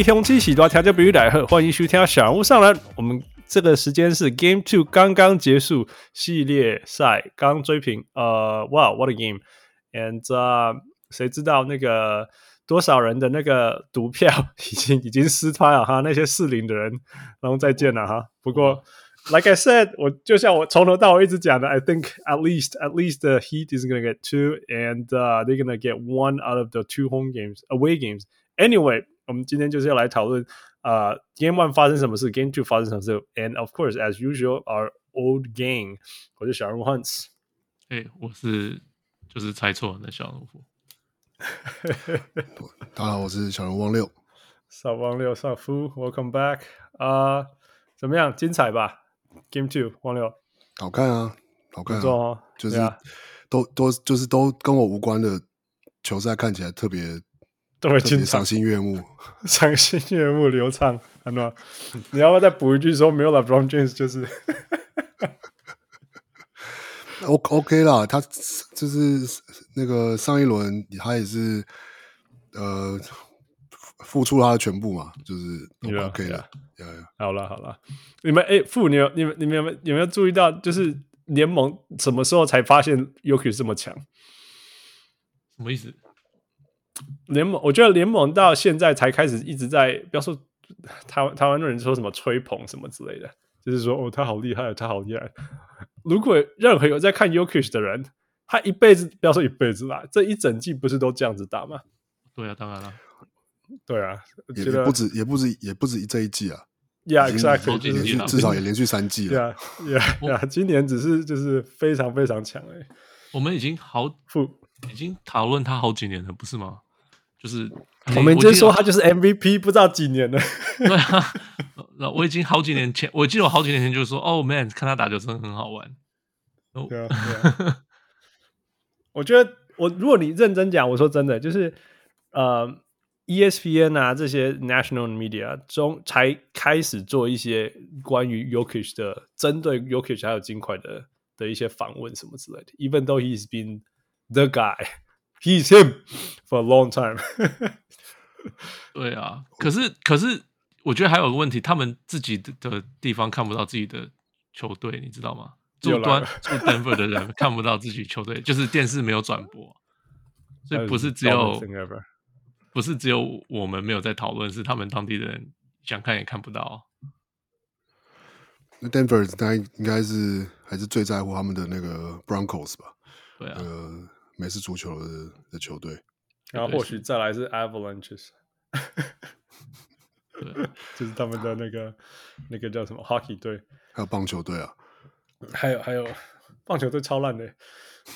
各位雄起喜多调教比喻来贺，欢迎收听小人物上篮。我们这个时间是 Game Two 刚刚结束系列赛，刚追平。呃，哇，What a game！And、谁知道那个多少人的那个赌票已经已经失败了哈？那些适龄的人，然后再见了哈。不过，Like I said，我就像我从头到尾一直讲的，I think at least at least the Heat is gonna get two，and、they're gonna get one out of the two home games away games. Anyway，我们今天就是要来讨论啊、uh, Game One 发生什么事，Game Two 发生什么事，and of course as usual，our old gang，我是小人物 Hans，哎，我是就是猜错的小人物。大家好，我是小人物汪六。小汪六，小夫，Welcome back 啊、uh,，怎么样？精彩吧？Game Two，汪六，好看啊，好看啊，哦、就是、啊、都都就是都跟我无关的球赛，看起来特别特别精彩，赏心悦目，赏心悦目，流畅，安诺，你要不要再补一句说没有了？LeBron James 就是。O OK 啦，他就是那个上一轮他也是呃付出他的全部嘛，就是 OK 的。好了好了，你们哎，傅，你有你们你们有没有有没有注意到，就是联盟什么时候才发现 Yuki 这么强？什么意思？联盟我觉得联盟到现在才开始一直在，不要说台湾台湾人说什么吹捧什么之类的，就是说哦他好厉害，他好厉害。如果任何有在看 Yokish 的人，他一辈子不要说一辈子啦，这一整季不是都这样子打吗？对啊，当然了，对啊，也不止，也不止，也不止这一季啊。Yeah, exactly，至少也连续三季了。Yeah, yeah, yeah，今年只是就是非常非常强哎。我们已经好已经讨论他好几年了，不是吗？就是我们就说他就是 MVP，不知道几年了。对啊。我已经好几年前，我记得我好几年前就说：“哦、oh,，man，看他打球真的很好玩。Oh. ”对啊，对啊 我觉得我如果你认真讲，我说真的，就是呃，ESPN 啊这些 national media 中才开始做一些关于 Yokish 的针对 Yokish 还有金块的的一些访问什么之类的。Even though he's been the guy, he's him for a long time 对啊，可是可是。我觉得还有个问题，他们自己的地方看不到自己的球队，你知道吗？住端住 Denver 的人看不到自己球队，就是电视没有转播，所以不是只有不是只有我们没有在讨论，是他们当地的人想看也看不到。那 Denver 他应该是还是最在乎他们的那个 Broncos 吧？对啊，呃，美式足球的的球队，然后或许再来是 Avalanche。对，就是他们的那个那个叫什么 hockey 队，还有棒球队啊，还有还有棒球队超烂的，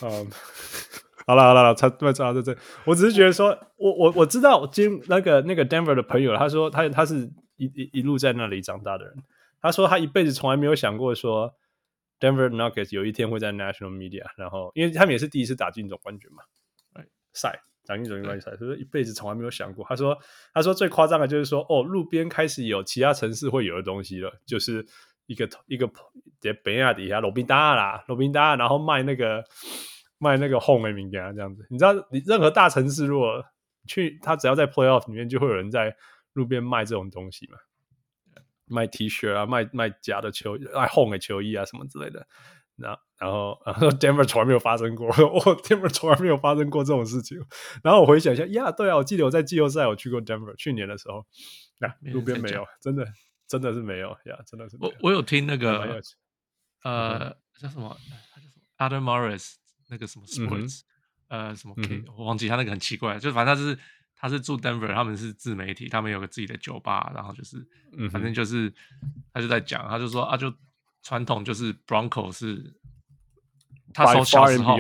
嗯，好了好了好了，差不多差不多这，我只是觉得说，我我我知道，今那个那个 Denver 的朋友，他说他他是一一一路在那里长大的人，他说他一辈子从来没有想过说 Denver Nuggets 有一天会在 National Media，然后因为他们也是第一次打进总冠军嘛，赛。打进总冠军赛，所以说一辈子从来没有想过。他说：“他说最夸张的就是说，哦，路边开始有其他城市会有的东西了，就是一个一个在北亚底下罗宾达啦，罗宾达，然后卖那个卖那个 home 的名片这样子。你知道，你任何大城市如果去，他只要在 playoff 里面，就会有人在路边卖这种东西嘛，卖 T 恤啊，卖卖假的球，卖 home 的球衣啊什么之类的。”然然后，然后 Denver 从来没有发生过，我 Denver 从来没有发生过这种事情。然后我回想一下，呀，对啊，我记得我在季后赛我去过 Denver，去年的时候，那、啊、路边没有，真的真的是没有呀，真的是没有。我我有听那个呃叫什么，他叫什么 Adam Morris 那个什么 Sports，、嗯、呃什么 K，、嗯、我忘记他那个很奇怪，就反正他是他是住 Denver，他们是自媒体，他们有个自己的酒吧，然后就是、嗯、反正就是他就在讲，他就说啊就。传统就是 Bronco 是，他从小时候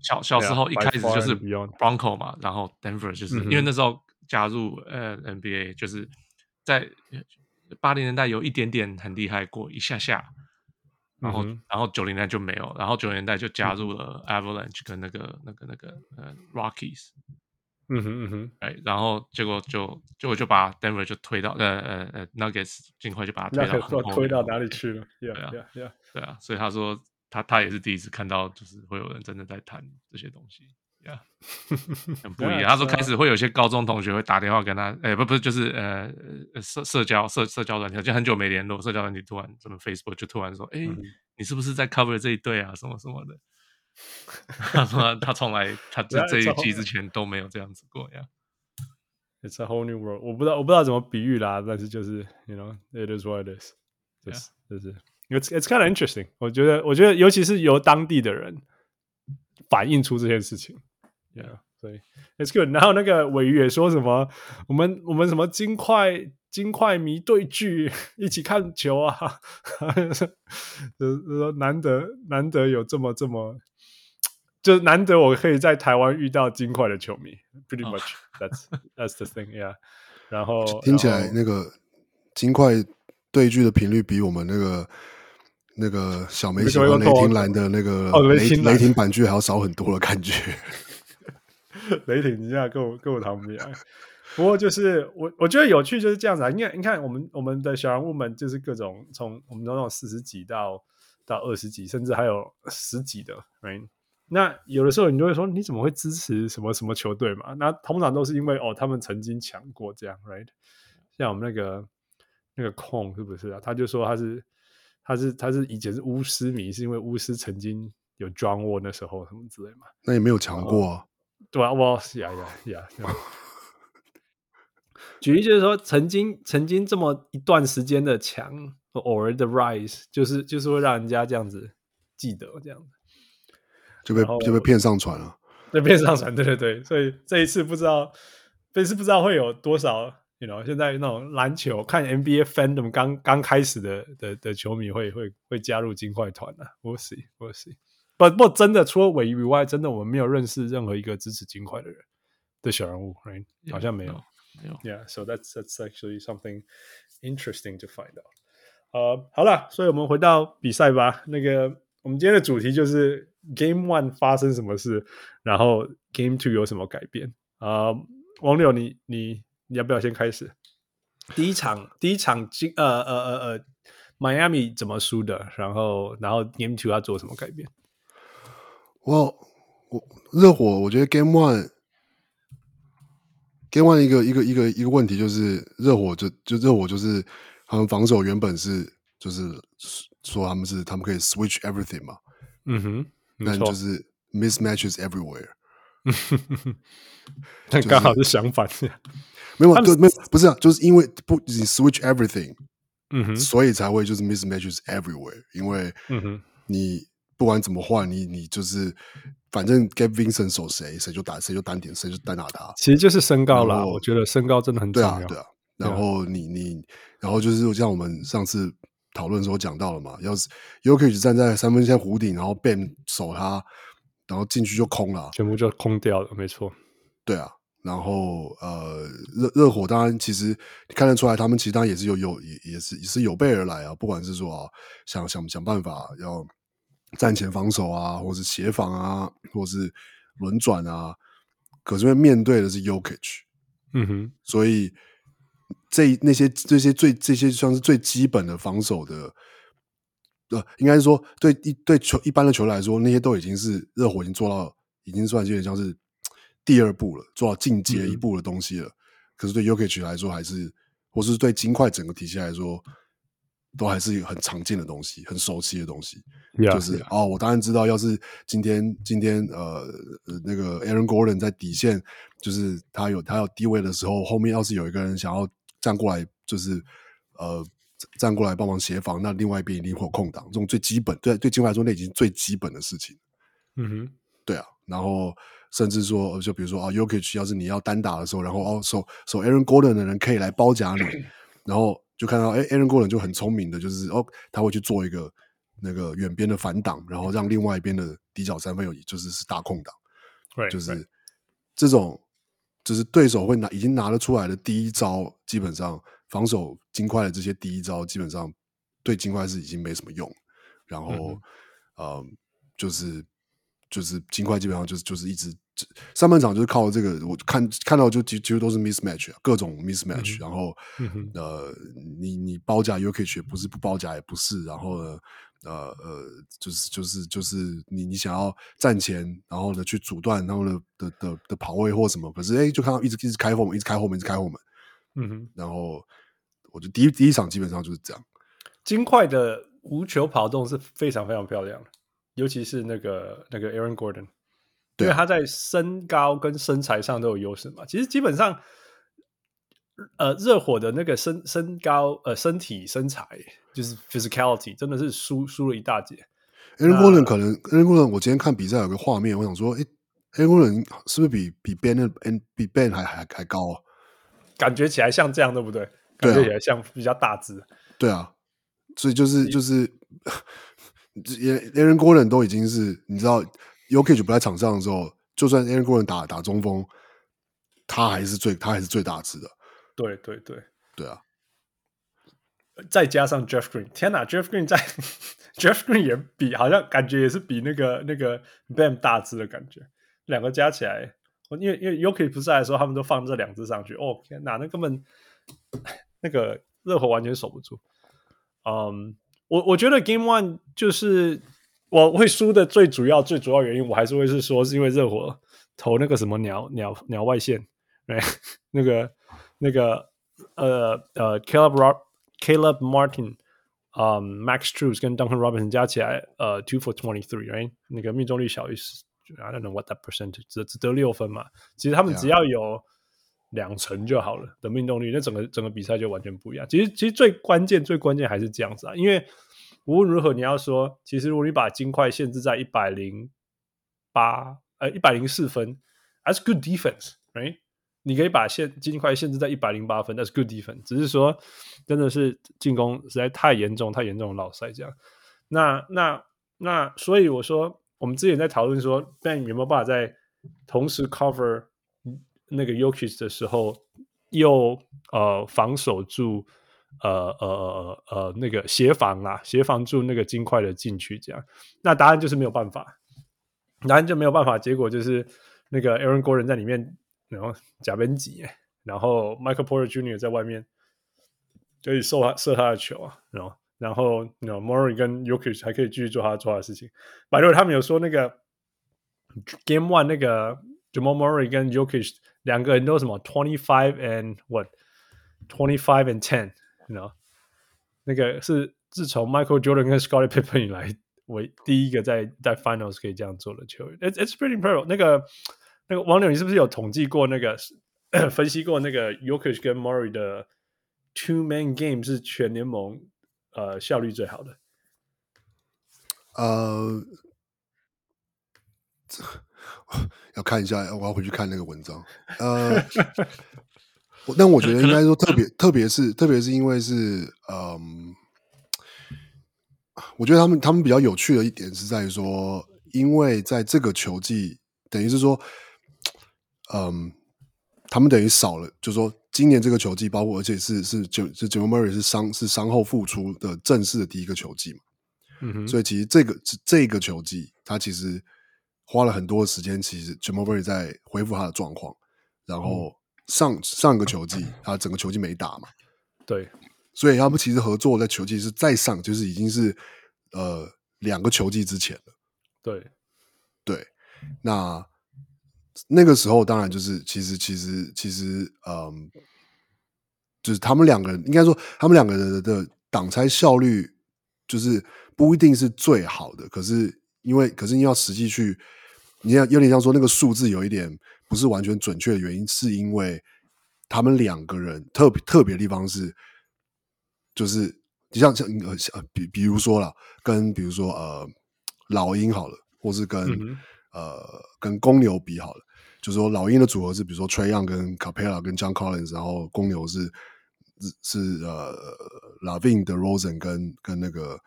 小小时候一开始就是 Bronco 嘛，然后 Denver 就是因为那时候加入呃 NBA 就是在八零年代有一点点很厉害过一下下，然后、嗯、然后九零年代就没有，然后九零年代就加入了 Avalanche 跟那个那个那个呃 Rockies。嗯哼嗯哼，哎，然后结果就结果就把 Denver 就推到呃呃呃 Nuggets 尽快就把他推到推到哪里去了？对啊 yeah, yeah. 对啊，所以他说他他也是第一次看到，就是会有人真的在谈这些东西，呀、yeah，很不一样。他说开始会有些高中同学会打电话跟他，哎，不不是就是呃社社交社社交软件，就很久没联络，社交软件突然什么 Facebook 就突然说，哎、嗯，你是不是在 cover 这一对啊？什么什么的。他 说他从来他这这一季之前都没有这样子过呀。It's a whole new world。我不知道我不知道怎么比喻啦，但是就是 you know it is what it is。就是就是 it's it's kind of interesting。我觉得我觉得尤其是由当地的人反映出这件事情，yeah，所以 it's good。然后那个尾鱼也说什么，我们我们什么金块金块迷对聚一起看球啊，就是说难得难得有这么这么。就难得我可以在台湾遇到金块的球迷，pretty much that's that's the thing, yeah。然后听起来那个金块对句的频率比我们那个那个小梅喜欢雷霆蓝的那个雷雷霆版剧还要少很多的感觉。雷霆，你现在跟我跟我谈不来。不过就是我我觉得有趣就是这样子啊，因为你看我们我们的小人物们就是各种从我们那种四十几到到二十几，甚至还有十几的，right？那有的时候你就会说，你怎么会支持什么什么球队嘛？那通常都是因为哦，他们曾经强过这样，right？像我们那个那个控是不是啊？他就说他是他是他是以前是巫师迷，是因为巫师曾经有 John Wall 那时候什么之类嘛？那也没有强过啊，对啊，我呀呀呀！举例就是说，曾经曾经这么一段时间的强，偶尔的 rise，就是就是会让人家这样子记得这样子。就被就被骗上船了，被骗上船，对对对，所以这一次不知道，这一次不知道会有多少，you know，现在那种篮球看 NBA fandom 刚刚开始的的的球迷会会会加入金块团啊，we'll see，we'll see，不不真的除了尾鱼以外，真的我们没有认识任何一个支持金块的人的小人物，right？好像没有，没有，yeah，so that's that's actually something interesting to find out。呃，好了，所以我们回到比赛吧，那个。我们今天的主题就是 Game One 发生什么事，然后 Game Two 有什么改变啊？王柳，你你你要不要先开始？第一场第一场金呃呃呃呃，Miami 怎么输的？然后然后 Game Two 要做什么改变？我我热火，我觉得 Game One Game One 一个一个一个一个问题就是热火就就热火就是他们防守原本是就是。说他们是他们可以 switch everything 嘛，嗯哼，但就是 mismatches everywhere，但刚好是相反，没有，对，没有，不是啊，就是因为不你 switch everything，嗯哼，所以才会就是 mismatches everywhere，因为嗯哼，你不管怎么换，你你就是反正 Gabe Vincent 守谁，谁就打谁就单点，谁就单打他，其实就是身高啦，我觉得身高真的很重要，对啊，对啊，然后你你然后就是像我们上次。讨论的时候讲到了嘛，要是 Jokic 站在三分线弧顶，然后 Bam 守他，然后进去就空了，全部就空掉了，没错。对啊，然后呃，热热火当然其实看得出来，他们其实当然也是有有也也是也是有备而来啊，不管是说啊，想想想办法要站前防守啊，或是协防啊，或是轮转啊，可是面对的是 Jokic，嗯哼，所以。这那些这些最这些算是最基本的防守的，呃，应该是说对一对球一般的球来说，那些都已经是热火已经做到，已经算有点像是第二步了，做到进阶一步的东西了。嗯、可是对 Jokic 来说，还是或是对金块整个体系来说，都还是很常见的东西，很熟悉的东西。Yeah, 就是.哦，我当然知道，要是今天今天呃那个 Aaron Gordon 在底线，就是他有他有低位的时候，后面要是有一个人想要。站过来就是，呃，站过来帮忙协防，那另外一边一定会有空档，这种最基本，对对金块来说，那已经最基本的事情。嗯哼，对啊，然后甚至说，就比如说啊 y o k i c 要是你要单打的时候，然后哦，守守 Aaron Gordon 的人可以来包夹你，然后就看到哎，Aaron Gordon 就很聪明的，就是哦，他会去做一个那个远边的反挡，然后让另外一边的底角三分有就是是大空档，对，就是这种。就是对手会拿已经拿得出来的第一招，基本上防守金块的这些第一招，基本上对金块是已经没什么用。然后，嗯，呃，就是就是金块基本上就是就是一直上半场就是靠这个，我看看到就几几乎都是 mismatch，各种 mismatch，嗯。然后，嗯，呃，你你包夹 Jokic 也不是，不包夹也不是，然后呢？呃呃，就是就是就是你你想要站前，然后呢去阻断，然后呢的的的，的跑位或什么，可是哎，就看到一直一直开后门，一直开后门，一直开后门，嗯哼，然后我觉得第一第一场基本上就是这样。金块的无球跑动是非常非常漂亮的，尤其是那个那个 Aaron Gordon，对，因为他在身高跟身材上都有优势嘛。其实基本上，呃，热火的那个身身高呃身体身材。就是 physicality 真的是输输了一大截。Aaron Gordon 可能 Aaron Gordon 我今天看比赛有个画面，我想说，哎，Aaron Gordon 是不是比比 Ben 比 Ben 还还还高啊？感觉起来像这样，对不对？感觉起来像比较大只。对啊，所以就是就是 Aaron Gordon 都已经是你知道 y o k i c 不在场上的时候，就算 Aaron Gordon 打打中锋，他还是最他还是最大只的。对对对，对啊。再加上 Jeff Green，天哪，Jeff Green 在 Jeff Green 也比好像感觉也是比那个那个 Bam 大只的感觉，两个加起来，因为因为 Yokic 不在的时候，他们都放这两只上去，哦天哪，那根本那个热火完全守不住。嗯、um，我我觉得 Game One 就是我会输的最主要最主要原因，我还是会是说是因为热火投那个什么鸟鸟鸟外线，哎，那个那个呃呃 Caleb Rob Caleb Martin，嗯、um,，Max Strus 跟 Duncan Robinson 加起来，呃、uh,，two for twenty three，right？那个命中率小于，I don't know what that percentage，只只得六分嘛。其实他们只要有两成就好了的命中率，那整个整个比赛就完全不一样。其实其实最关键最关键还是这样子啊，因为无论如何你要说，其实如果你把金块限制在一百零八，呃，一百零四分，that's good defense，right？你可以把限金块限制在一百零八分，那是 good defense，只是说真的是进攻实在太严重，太严重的老赛这样。那那那，所以我说，我们之前在讨论说，Ben 有没有办法在同时 cover 那个 Jokic 的时候，又呃防守住呃呃呃呃那个协防啊，协防住那个金块的禁区这样？那答案就是没有办法，答案就没有办法，结果就是那个 Aaron Gordon 在里面。然后贾宾吉，然后 Michael Porter Jr. 在外面可以射他射他的球啊，然后然后 you know, Murray 跟 Jokic 还可以继续做他做他的事情。By the way，他们有说那个 Game One 那个 Jamal Murray 跟 Jokic 两个人都什么 twenty five and what twenty five and ten，you know 那个是自从 Michael Jordan 跟 Scottie Pippen 以来为第一个在在 Finals 可以这样做的球员。It's it's pretty impressive 那个。 那个网友，你是不是有统计过那个 分析过那个 Jokic 跟 Murray 的 Two Man Game 是全联盟呃效率最好的？呃，要看一下，我要回去看那个文章。呃，但我觉得应该说特别，特别是特别是因为是嗯，我觉得他们他们比较有趣的一点是在于说，因为在这个球季，等于是说。嗯，他们等于少了，就是说今年这个球季，包括而且是是就是 Jamal Murray 是伤是伤后复出的正式的第一个球季嘛，嗯哼，所以其实这个这个球季，他其实花了很多的时间，其实 Jamal Murray 在恢复他的状况，然后上、嗯、上个球季他整个球季没打嘛，对，所以他们其实合作在球季是再上，就是已经是呃两个球季之前了，对。对，那。那个时候，当然就是其实其实其实，嗯，就是他们两个人，应该说他们两个人的挡拆效率，就是不一定是最好的。可是因为，可是你要实际去，你要有点像说那个数字有一点不是完全准确的原因，是因为他们两个人特别特别的地方是，就是你像像呃比比如说了，跟比如说呃老鹰好了，或是跟。呃，跟公牛比好了，就是说老鹰的组合是，比如说 Trae Young 跟 Capella 跟 John Collins，然后公牛是是是呃 LaVine DeRozan 跟跟那个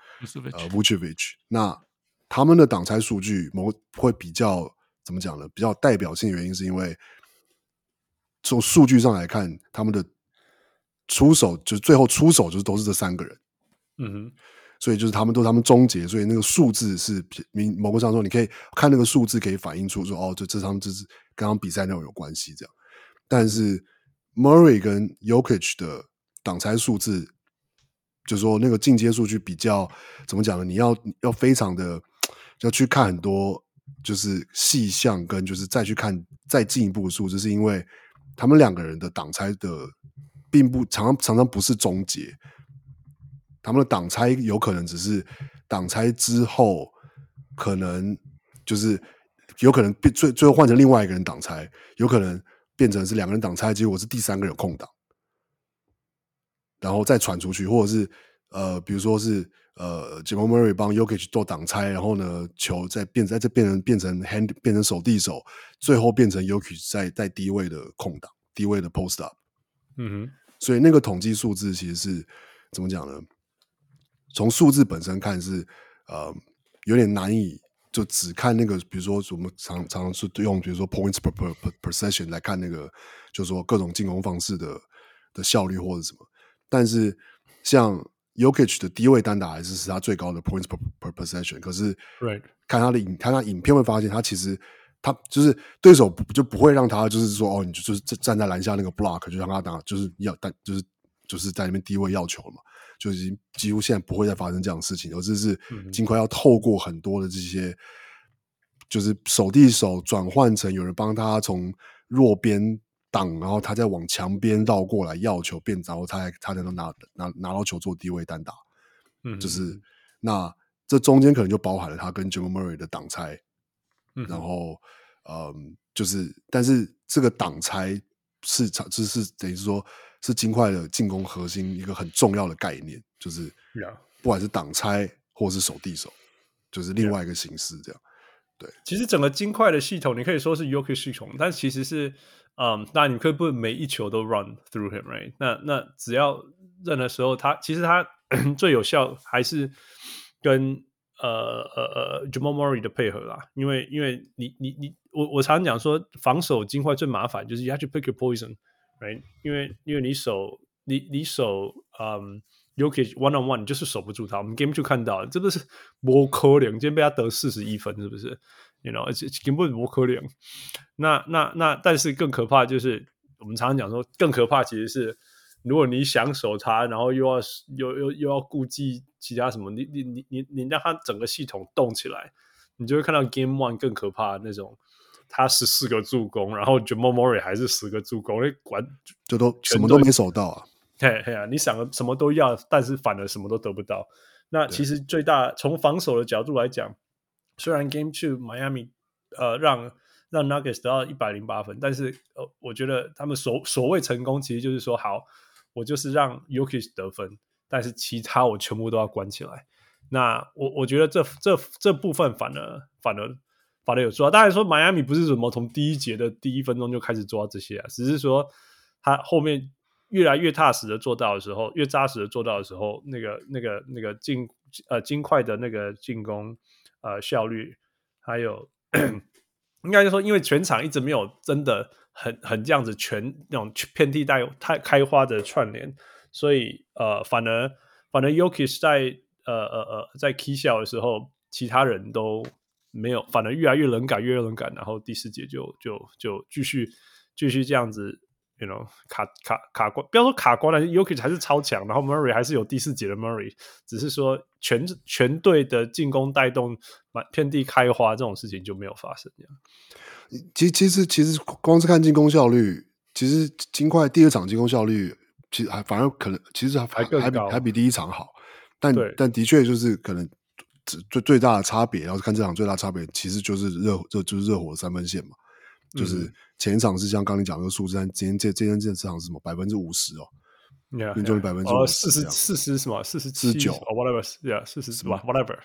呃 Vucevic，那他们的挡拆数据某会比较怎么讲呢？比较代表性的原因是因为从数据上来看，他们的出手就是最后出手就是都是这三个人。嗯哼，所以就是他们都他们终结，所以那个数字是明某个上说，你可以看那个数字可以反映出说哦，这这他们这是刚刚比赛内容有关系这样。但是 Murray 跟 Jokic 的挡拆数字，就是说那个进阶数据比较怎么讲呢？你要要非常的要去看很多就是细项，跟就是再去看再进一步的数字，是因为他们两个人的挡拆的并不常常常常不是终结。他们的挡拆有可能只是挡拆之后，可能就是有可能变最最后换成另外一个人挡拆，有可能变成是两个人挡拆，结果是第三个人有空档，然后再传出去，或者是呃，比如说是呃，Jamal Murray 帮 y o k i c 做挡拆，然后呢球再变在这变成变成 hand 变成手递手，最后变成 y o k i c 在在低位的空档，低位的 post up，嗯哼，所以那个统计数字其实是怎么讲呢？从数字本身看是，呃，有点难以就只看那个，比如说我们常常常是用，比如说 points per per per per session 来看那个，就是说各种进攻方式的的效率或者什么。但是像 Yokich 的低位单打还是是他最高的 points per per per session。可是，看他的影看他影片会发现，他其实他就是对手就不会让他就是说哦，你就就是站在篮下那个 block 就让他打，就是要但就是就是在那边低位要球嘛。就已经几乎现在不会再发生这样的事情，而是是尽快要透过很多的这些，就是手递手转换成有人帮他从弱边挡，然后他再往墙边绕过来要球变，然后他才他才能拿拿拿到球做低位单打。嗯，就是那这中间可能就包含了他跟 Jamal Murray 的挡拆，然后嗯，就是但是这个挡拆是场就是等于说。是金块的进攻核心一个很重要的概念，就是不管是挡拆或是守地手，就是另外一个形式这样。对，其实整个金块的系统，你可以说是 Jokic 系统，但其实是，嗯，那你可以不每一球都 run through him，right？那那只要任何时候他，他其实他 最有效还是跟呃呃呃 Jamal Murray 的配合啦，因为因为你你你我我常常讲说，防守金块最麻烦就是 you have to pick your poison。Right? 因为因为你守你你守嗯，YOKI one on one 你就是守不住他。我们 Game 就看到，这不是不可能，今天被他得四十一分，是不是？You know，而且根本不可能。那那那，但是更可怕就是，我们常常讲说，更可怕其实是，如果你想守他，然后又要又又又要顾忌其他什么，你你你你你让他整个系统动起来，你就会看到 Game One 更可怕的那种。他十四个助攻，然后 Jamal Murray 还是十个助攻，那管就都什么都没守到啊！嘿嘿啊，你想什么都要，但是反而什么都得不到。那其实最大从防守的角度来讲，虽然 Game Two Miami 呃让让 Nuggets 得到一百零八分，但是呃我觉得他们所所谓成功，其实就是说好，我就是让 y o k i s 得分，但是其他我全部都要关起来。那我我觉得这这这部分反而反而。法律有做到，当然说迈阿密不是什么从第一节的第一分钟就开始做这些啊，只是说他后面越来越踏实的做到的时候，越扎实的做到的时候，那个那个那个进呃金块的那个进攻呃效率，还有 应该就说，因为全场一直没有真的很很这样子全那种遍地带太开花的串联，所以呃反而反而 Jokic 在呃呃呃在 key 笑的时候，其他人都。没有，反而越来越冷感，越来越冷感，然后第四节就就就继续继续这样子，you know，卡卡卡关，不要说卡关了，Jokic 还是超强，然后 Murray 还是有第四节的 Murray，只是说全全队的进攻带动满遍地开花这种事情就没有发生这样。其实其实其实光是看进攻效率，其实金块第二场进攻效率其实还反而可能其实还还还比第一场好，但但的确就是可能。最最大的差别，然后看这场最大的差别，其实就是热热就是热火的三分线嘛，嗯、就是前一场是像刚你讲那个数字，但今天这今天这场是什么百分之五十哦，命中率百分之四十四十什么？四十七九哦 whatever，yeah 四十什么 whatever，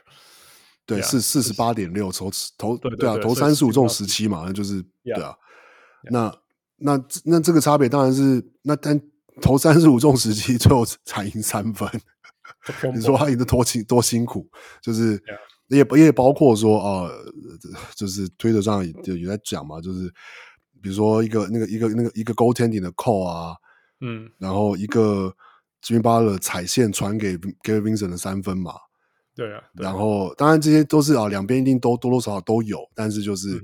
对是四十八点六投投对啊投三十五中十七嘛，那就是对啊，那那那这个差别当然是那但投三十五中十七最后才赢三分。你说他赢得多辛多辛苦，就是也也包括说啊、呃，就是推特上也也在讲嘛，就是比如说一个那个一个那个一个 goaltending 的 call 啊，嗯，然后一个 Jimmy Butler 踩线传给 Gary Vincent 的三分嘛，对啊，对啊然后当然这些都是啊，两边一定都多多少少都有，但是就是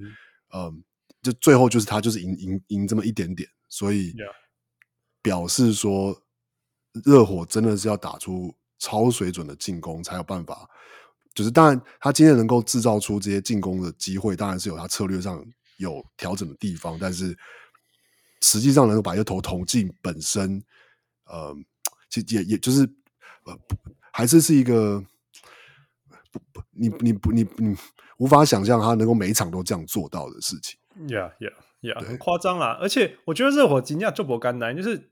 嗯嗯，就最后就是他就是赢赢赢这么一点点，所以表示说热火真的是要打出超水准的进攻才有办法。就是当然，他今天能够制造出这些进攻的机会，当然是有他策略上有调整的地方，但是实际上能够把一个投投进本身，呃，其实也也就是呃，还是是一个不不，你你不你你无法想象他能够每一场都这样做到的事情。Yeah, yeah, yeah，很夸张啦！而且我觉得热火今天就不干单，就是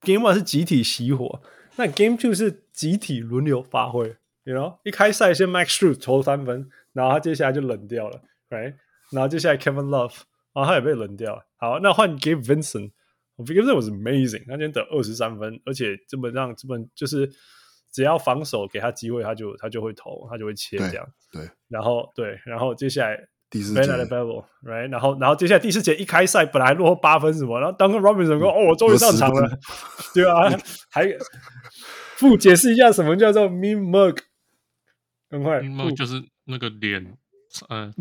Game One 是集体熄火，那 Game Two 是集体轮流发挥。You know，一开赛先 Max Strus 投三分，然后他接下来就冷掉了，right？然后接下来 Kevin Love，然后他也被冷掉了。好，那换 Gabe Vincent，Gabe Vincent was amazing，他今天得二十三分，而且基本上基本就是只要防守给他机会，他就他就会投，他就会切这样。对，对然后对，然后接下来。第四节 Ben Adebayo，right？然后，然后接下来第四节一开赛，本来落后八分什么，然后 Duncan Robinson 说：“哦，我终于上场了。”对啊，还不解释一下什么叫做 Mean Mug。很快，Mean Mug 就是那个脸，嗯、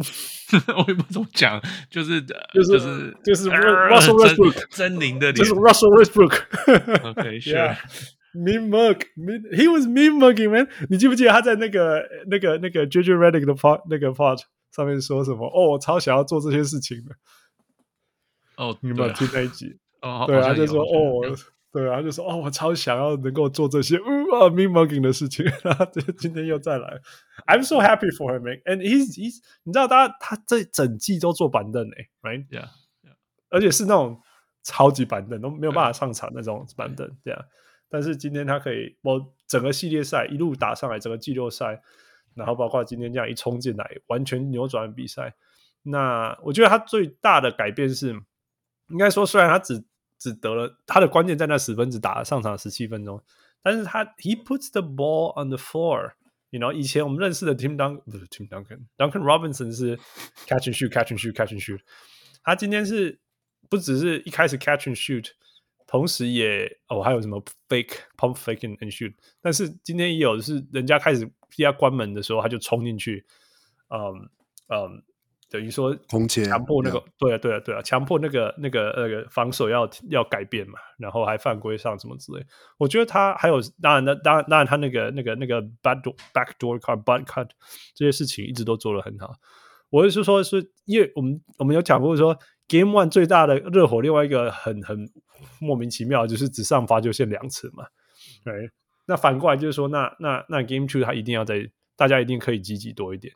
呃，我也不怎么讲，就是就是就是就是 Russell Westbrook 狰狞的脸，就是 Russell Westbrook。OK，sure。Mean Mug，He was Mean Mugging man。你记不记得他在那个那个那个 JJ Redick 的 part 那个 part？上面说什么？哦，我超想要做这些事情的。哦，你有没有听那一集？哦，对啊，就说哦，对啊，就说哦，我超想要能够做这些呃，mean mugging 的事情。然后今天又再来，I'm so happy for him, man. And he's he's，你知道他他这整季都坐板凳诶，right？Yeah，而且是那种超级板凳，都没有办法上场那种板凳，这样。但是今天他可以，我整个系列赛一路打上来，整个季后赛。然后包括今天这样一冲进来，完全扭转比赛。那我觉得他最大的改变是，应该说虽然他只只得了他的关键在那十分，只打了上场十七分钟，但是他 he puts the ball on the floor。You know，以前我们认识的 Tim Duncan 不是 Tim Duncan，Duncan Robinson 是 catch and shoot，catch and shoot，catch and shoot。他今天是不只是一开始 catch and shoot。同时也哦，还有什么 fake pump fake and, and shoot，但是今天也有是人家开始要关门的时候，他就冲进去，嗯嗯，等于说空切强迫那个，对啊对啊对啊，强迫那个那个那个防守要要改变嘛，然后还犯规上什么之类。我觉得他还有当然那当然当然他那个那个那个 back door back door cut butt cut 这些事情一直都做得很好。我是说，是因为我们我们有讲过说。Game One 最大的热火，另外一个很很莫名其妙，就是只上罚球线两次嘛。对，那反过来就是说，那那那 Game Two 他一定要在，大家一定可以积极多一点。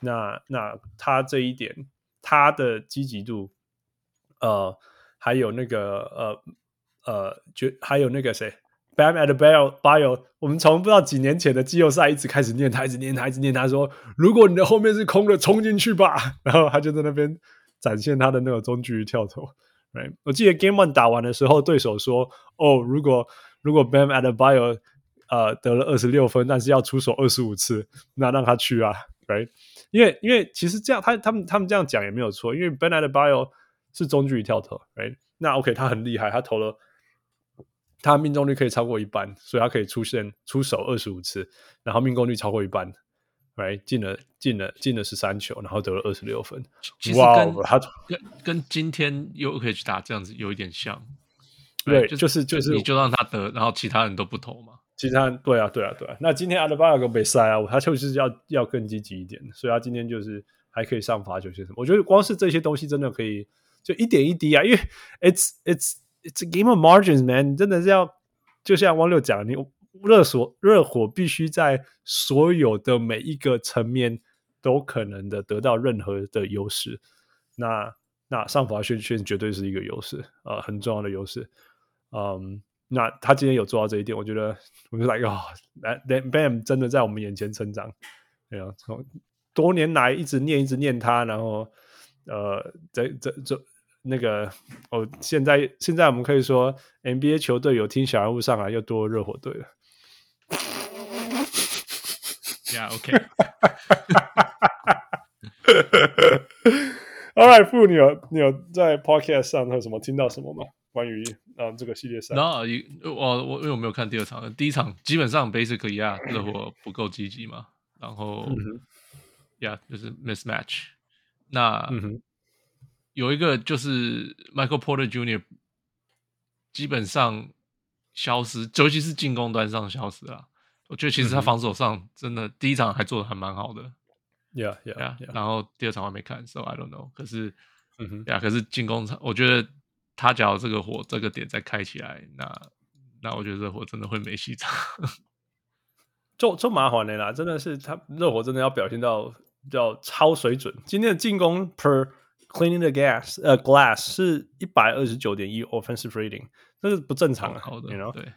那那他这一点，他的积极度，呃，还有那个呃呃，就还有那个谁，Bam Adebayo，我们从不知道几年前的季后赛一直开始念他，一直念他，一直念他说，如果你的后面是空的，冲进去吧。然后他就在那边。展现他的那个中距离跳投，right? 我记得 Game One 打完的时候，对手说：“哦，如果如果 Bam Adebayo 呃得了二十六分，但是要出手二十五次，那让他去啊，right？因为因为其实这样，他他们他们这样讲也没有错，因为 Bam Adebayo 是中距离跳投，right？那 OK，他很厉害，他投了，他命中率可以超过一半，所以他可以出现出手二十五次，然后命中率超过一半。” Right 进了进了进了十三球，然后得了二十六分。其实跟 wow, 他跟跟今天 Jokic 打这样子有一点像。对，就是就是你就让他得，然后其他人都不投嘛。其他人对啊对啊对啊。那今天阿德巴约被塞啊，他就是要要更积极一点，所以他今天就是还可以上罚球些什么。我觉得光是这些东西真的可以就一点一滴啊，因为 it's it's it's a game of margins man，你真的是要就像汪六讲你。热火热火必须在所有的每一个层面都可能的得到任何的优势，那那上罚宣宣绝对是一个优势、呃，很重要的优势。嗯，那他今天有做到这一点，我觉得我就来个 Bam 真的在我们眼前成长。对啊，从多年来一直念一直念他，然后呃，这这这那个哦，现在现在我们可以说 NBA 球队有听小人物上来，又多热火队了。Yeah, OK。All right，傅，你有你有在 Podcast 上有什么听到什么吗？关于啊这个系列赛？那我我因为我没有看第二场，第一场基本上 basically 呀，热火不够积极嘛，然后，Yeah，就是 mismatch。那有一个就是 Michael Porter Jr. 基本上消失，尤其是进攻端上消失了。我觉得其实他防守上真的第一场还做的还蛮好的。Yeah, yeah. 然后第二场我还没看，so I don't know。可是，嗯哼，呀，可是进攻场，我觉得他只要这个火这个点再开起来，那那我觉得热火真的会没戏唱。就就麻烦的啦，真的是他热火真的要表现到叫超水准。今天的进攻 per cleaning the gas 呃、uh, glass 是一百二十九点一 offensive rating，这是不正常的，好的，you know? 对，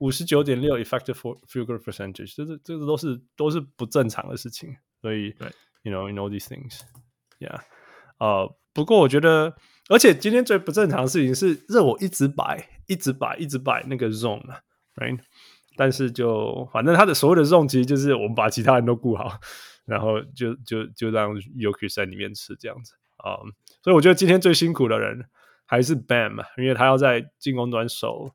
五十九点六 effective field goal percentage，这是这个都是都是不正常的事情。所以，对，you know, you know these things，yeah，呃，不过我觉得，而且今天最不正常的事情是，热火一直摆，一直摆，一直摆那个 zone，right？但是就反正他的所谓的 zone 其实就是我们把其他人都顾好，然后就就就让 Jokic 在里面吃这样子啊。Um, 所以我觉得今天最辛苦的人还是 Bam，因为他要在进攻端守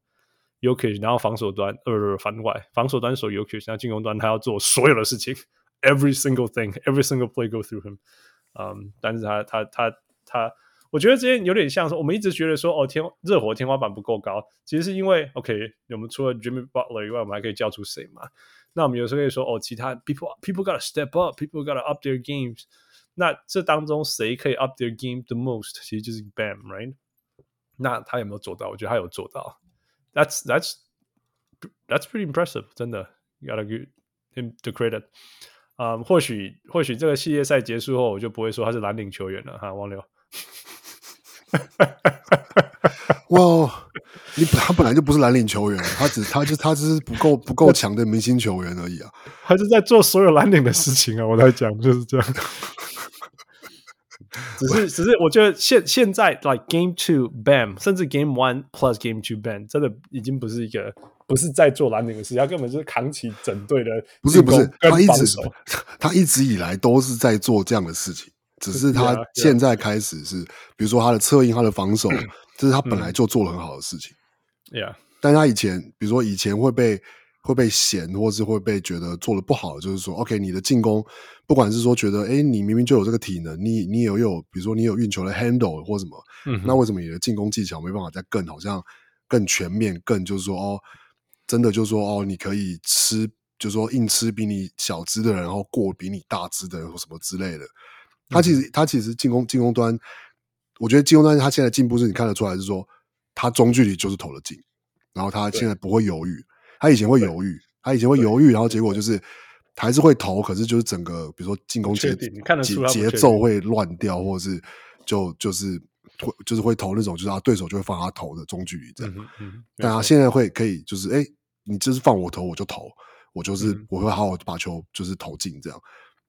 Jokic，然后防守端呃反外，防守端守 Jokic，然后进攻端他要做所有的事情。Every single thing, every single play go through him. 嗯、但是他他他他，我觉得这些有点像说，我们一直觉得说，哦，天热火天花板不够高，其实是因为，OK，我们除了 Jimmy Butler 以外，我们还可以叫出谁嘛？那我们有时候可以说，哦，其他 people people gotta step up, people gotta up their games。那这当中谁可以 up their game the most？其实就是 Bam，right？那他有没有做到？我觉得他有做到。That's that's that's pretty impressive，真的，you gotta give him the credit。嗯，或许或许这个系列赛结束后，我就不会说他是蓝领球员了哈，王流。哇，你他本来就不是蓝领球员，他只他就他只是不够不够强的明星球员而已啊，他是在做所有蓝领的事情啊，我在讲就是这样。只 是只是，我觉得现现在 like game two bam，甚至 game one plus game two bam，真的已经不是一个。不是在做蓝领的事，他根本就是扛起整队的。不是不是，他一直他一直以来都是在做这样的事情，只是他现在开始是，比如说他的策应、他的防守，这是他本来就做了很好的事情。Yeah，但他以前，比如说以前会被会被嫌，或是会被觉得做的不好，就是说，OK，你的进攻，不管是说觉得，哎，你明明就有这个体能，你你有有，比如说你有运球的 handle 或什么，嗯，那为什么你的进攻技巧没办法再更好像更全面，更就是说哦。真的就是说哦，你可以吃，就是说硬吃比你小只的人，然后过比你大只的人或什么之类的。他其实、嗯、他其实进攻进攻端，我觉得进攻端他现在进步是你看得出来，是说他中距离就是投得进，然后他现在不会犹豫，他以前会犹豫，他以前会犹豫，然后结果就是还是会投，可是就是整个比如说进攻节节节奏会乱掉，或者是就就是。会就是会投那种，就是他对手就会放他投的中距离这样。嗯嗯、但他现在会可以，就是哎，你就是放我投我就投，我就是、嗯、我会好好把球就是投进这样。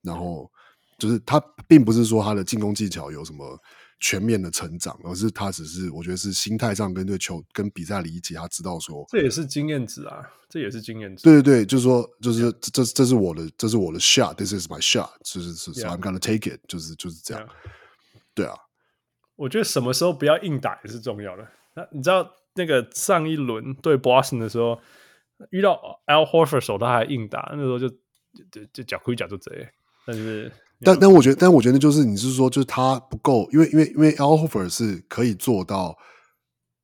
然后就是他并不是说他的进攻技巧有什么全面的成长，而是他只是我觉得是心态上跟对球跟比赛理解，他知道说这也是经验值啊，这也是经验值。对对对，就是说就是这这这是我的这是我的 shot，this is my shot，就是是、yeah. so I'm gonna take it，就是就是这样。对啊。我觉得什么时候不要硬打也是重要的。那你知道那个上一轮对 Boston 的时候，遇到 Al Horford 手他还硬打，那时候就就就脚亏脚就贼。但是，但但我觉得，但我觉得就是你是说，就是他不够，因为因为因为 Al Horford 是可以做到，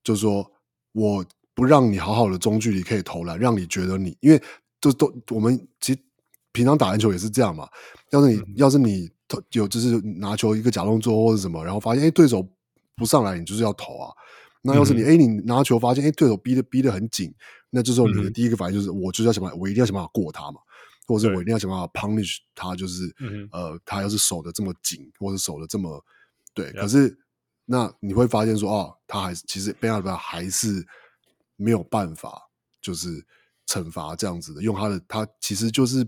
就是说我不让你好好的中距离可以投篮，让你觉得你，因为就都我们其实平常打篮球也是这样嘛。要是你、嗯、要是你。有就是拿球一个假动作或者什么，然后发现哎对手不上来，你就是要投啊。那要是你哎、嗯、你拿球发现哎对手逼的逼得很紧，那这时候你的第一个反应就是、嗯、我就是要想办法，我一定要想办法过他嘛，或者是我一定要想办法 punish 他，就是、嗯、呃他要是守得这么紧，或者守得这么对，可是那你会发现说哦，他还是其实 Ben Arfa 还是没有办法就是惩罚这样子的，用他的他其实就是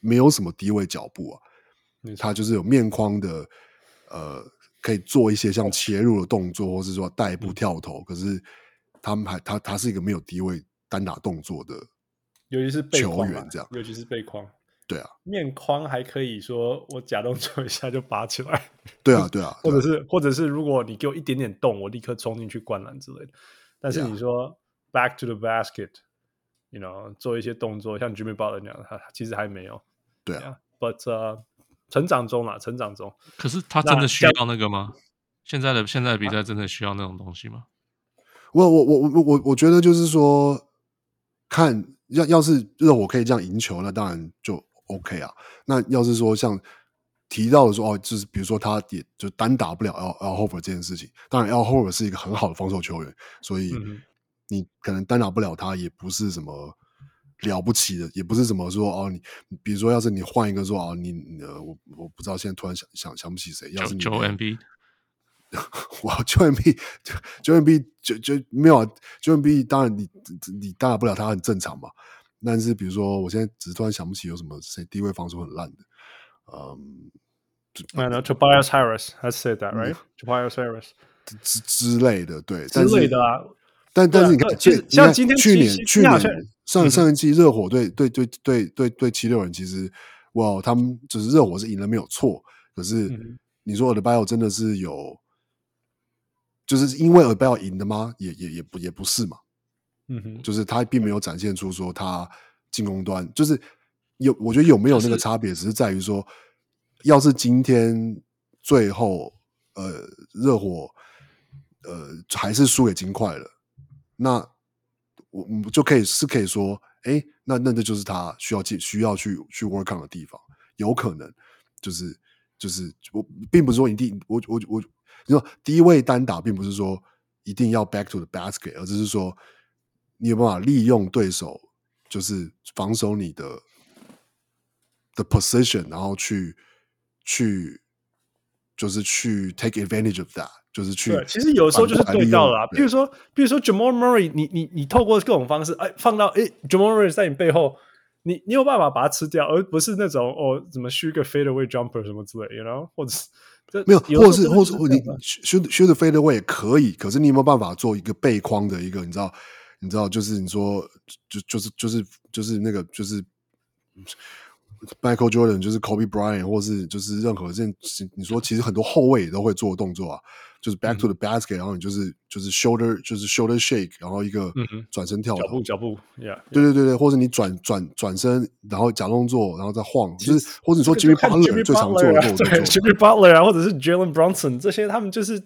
没有什么低位脚步啊。他就是有面框的，呃，可以做一些像切入的动作，或是说带步跳投。嗯、可是他们还他他是一个没有低位单打动作的，尤其是球员这样，尤其是背框。对啊，面框还可以说我假动作一下就拔起来。对啊，对啊，或者是或者是如果你给我一点点动，我立刻冲进去灌篮之类的。但是你说 back to the basket，you know，做一些动作，像 Jimmy Butler 那样，他其实还没有。对啊，but、uh, 成长中啦，成长中。可是他真的需要那个吗？现在的现在的比赛真的需要那种东西吗？我我我我我我觉得就是说，看要要是热火可以这样赢球，那当然就 OK 啊。那要是说像提到的说哦，就是比如说他也就单打不了 Al Al Horford 这件事情，当然 Al Horford 是一个很好的防守球员，所以你可能单打不了他也不是什么了不起的，也不是什么说哦你比如说要是你换一个说哦你呃我我不知道现在突然想想想不起谁，要是你 Joel Embiid 哇，Joel Embiid，Joel Embiid 就就没有啊，Joel Embiid 当然你你打不了他很正常嘛。但是比如说，我现在只是突然想不起有什么谁低位防守很烂的，嗯，I know Tobias Harris has said that right？Tobias Harris 之之类的，对，之类的啊。但但是你看，其实像今天去年去年上上一季热火队对对对对对七六人，其实哇，他们就是热火是赢了没有错，可是你说我的 Adebayo 真的是有。就是因为 Adebayo 赢的吗？也也也不也不是嘛。嗯哼，就是他并没有展现出说他进攻端就是有，我觉得有没有那个差别，只是在于说，要是今天最后呃热火呃还是输给金块了，那我们就可以是可以说，哎，那那这就是他需要去需要去去 work on 的地方，有可能就是就是我并不是说一定我我我。我你说低位单打，并不是说一定要 back to the basket，而只是说你有办法利用对手就是防守你的的 position，然后去去就是去 take advantage of that，就是去。对，其实有时候就是对到了啦。比如说，比如说 Jamal Murray，你你你透过各种方式，哎，放到哎 Jamal Murray 在你背后，你你有办法把它吃掉，而不是那种哦，怎么 shoot 个 fadeaway jumper 什么之类，you know，或者是。没有，或者是，或者你 shoot shoot the fadeaway 也可以，可是你有没有办法做一个背框的一个？你知道，你知道，就是你说，就就是就是就是那个就是 Michael Jordan，就是 Kobe Bryant，或是就是任何这，你说其实很多后卫也都会做动作啊。就是 back to the basket，、嗯、然后你就是就是 shoulder 就是 shoulder shake，然后一个转身跳投，脚步脚步，yeah，对对对对，或者你转转转身，然后假动作，然后再晃，就是或者你说 Jimmy Butler 最常做的动作，Jimmy Butler 啊，或者是 Jalen Brunson 这些，他们就是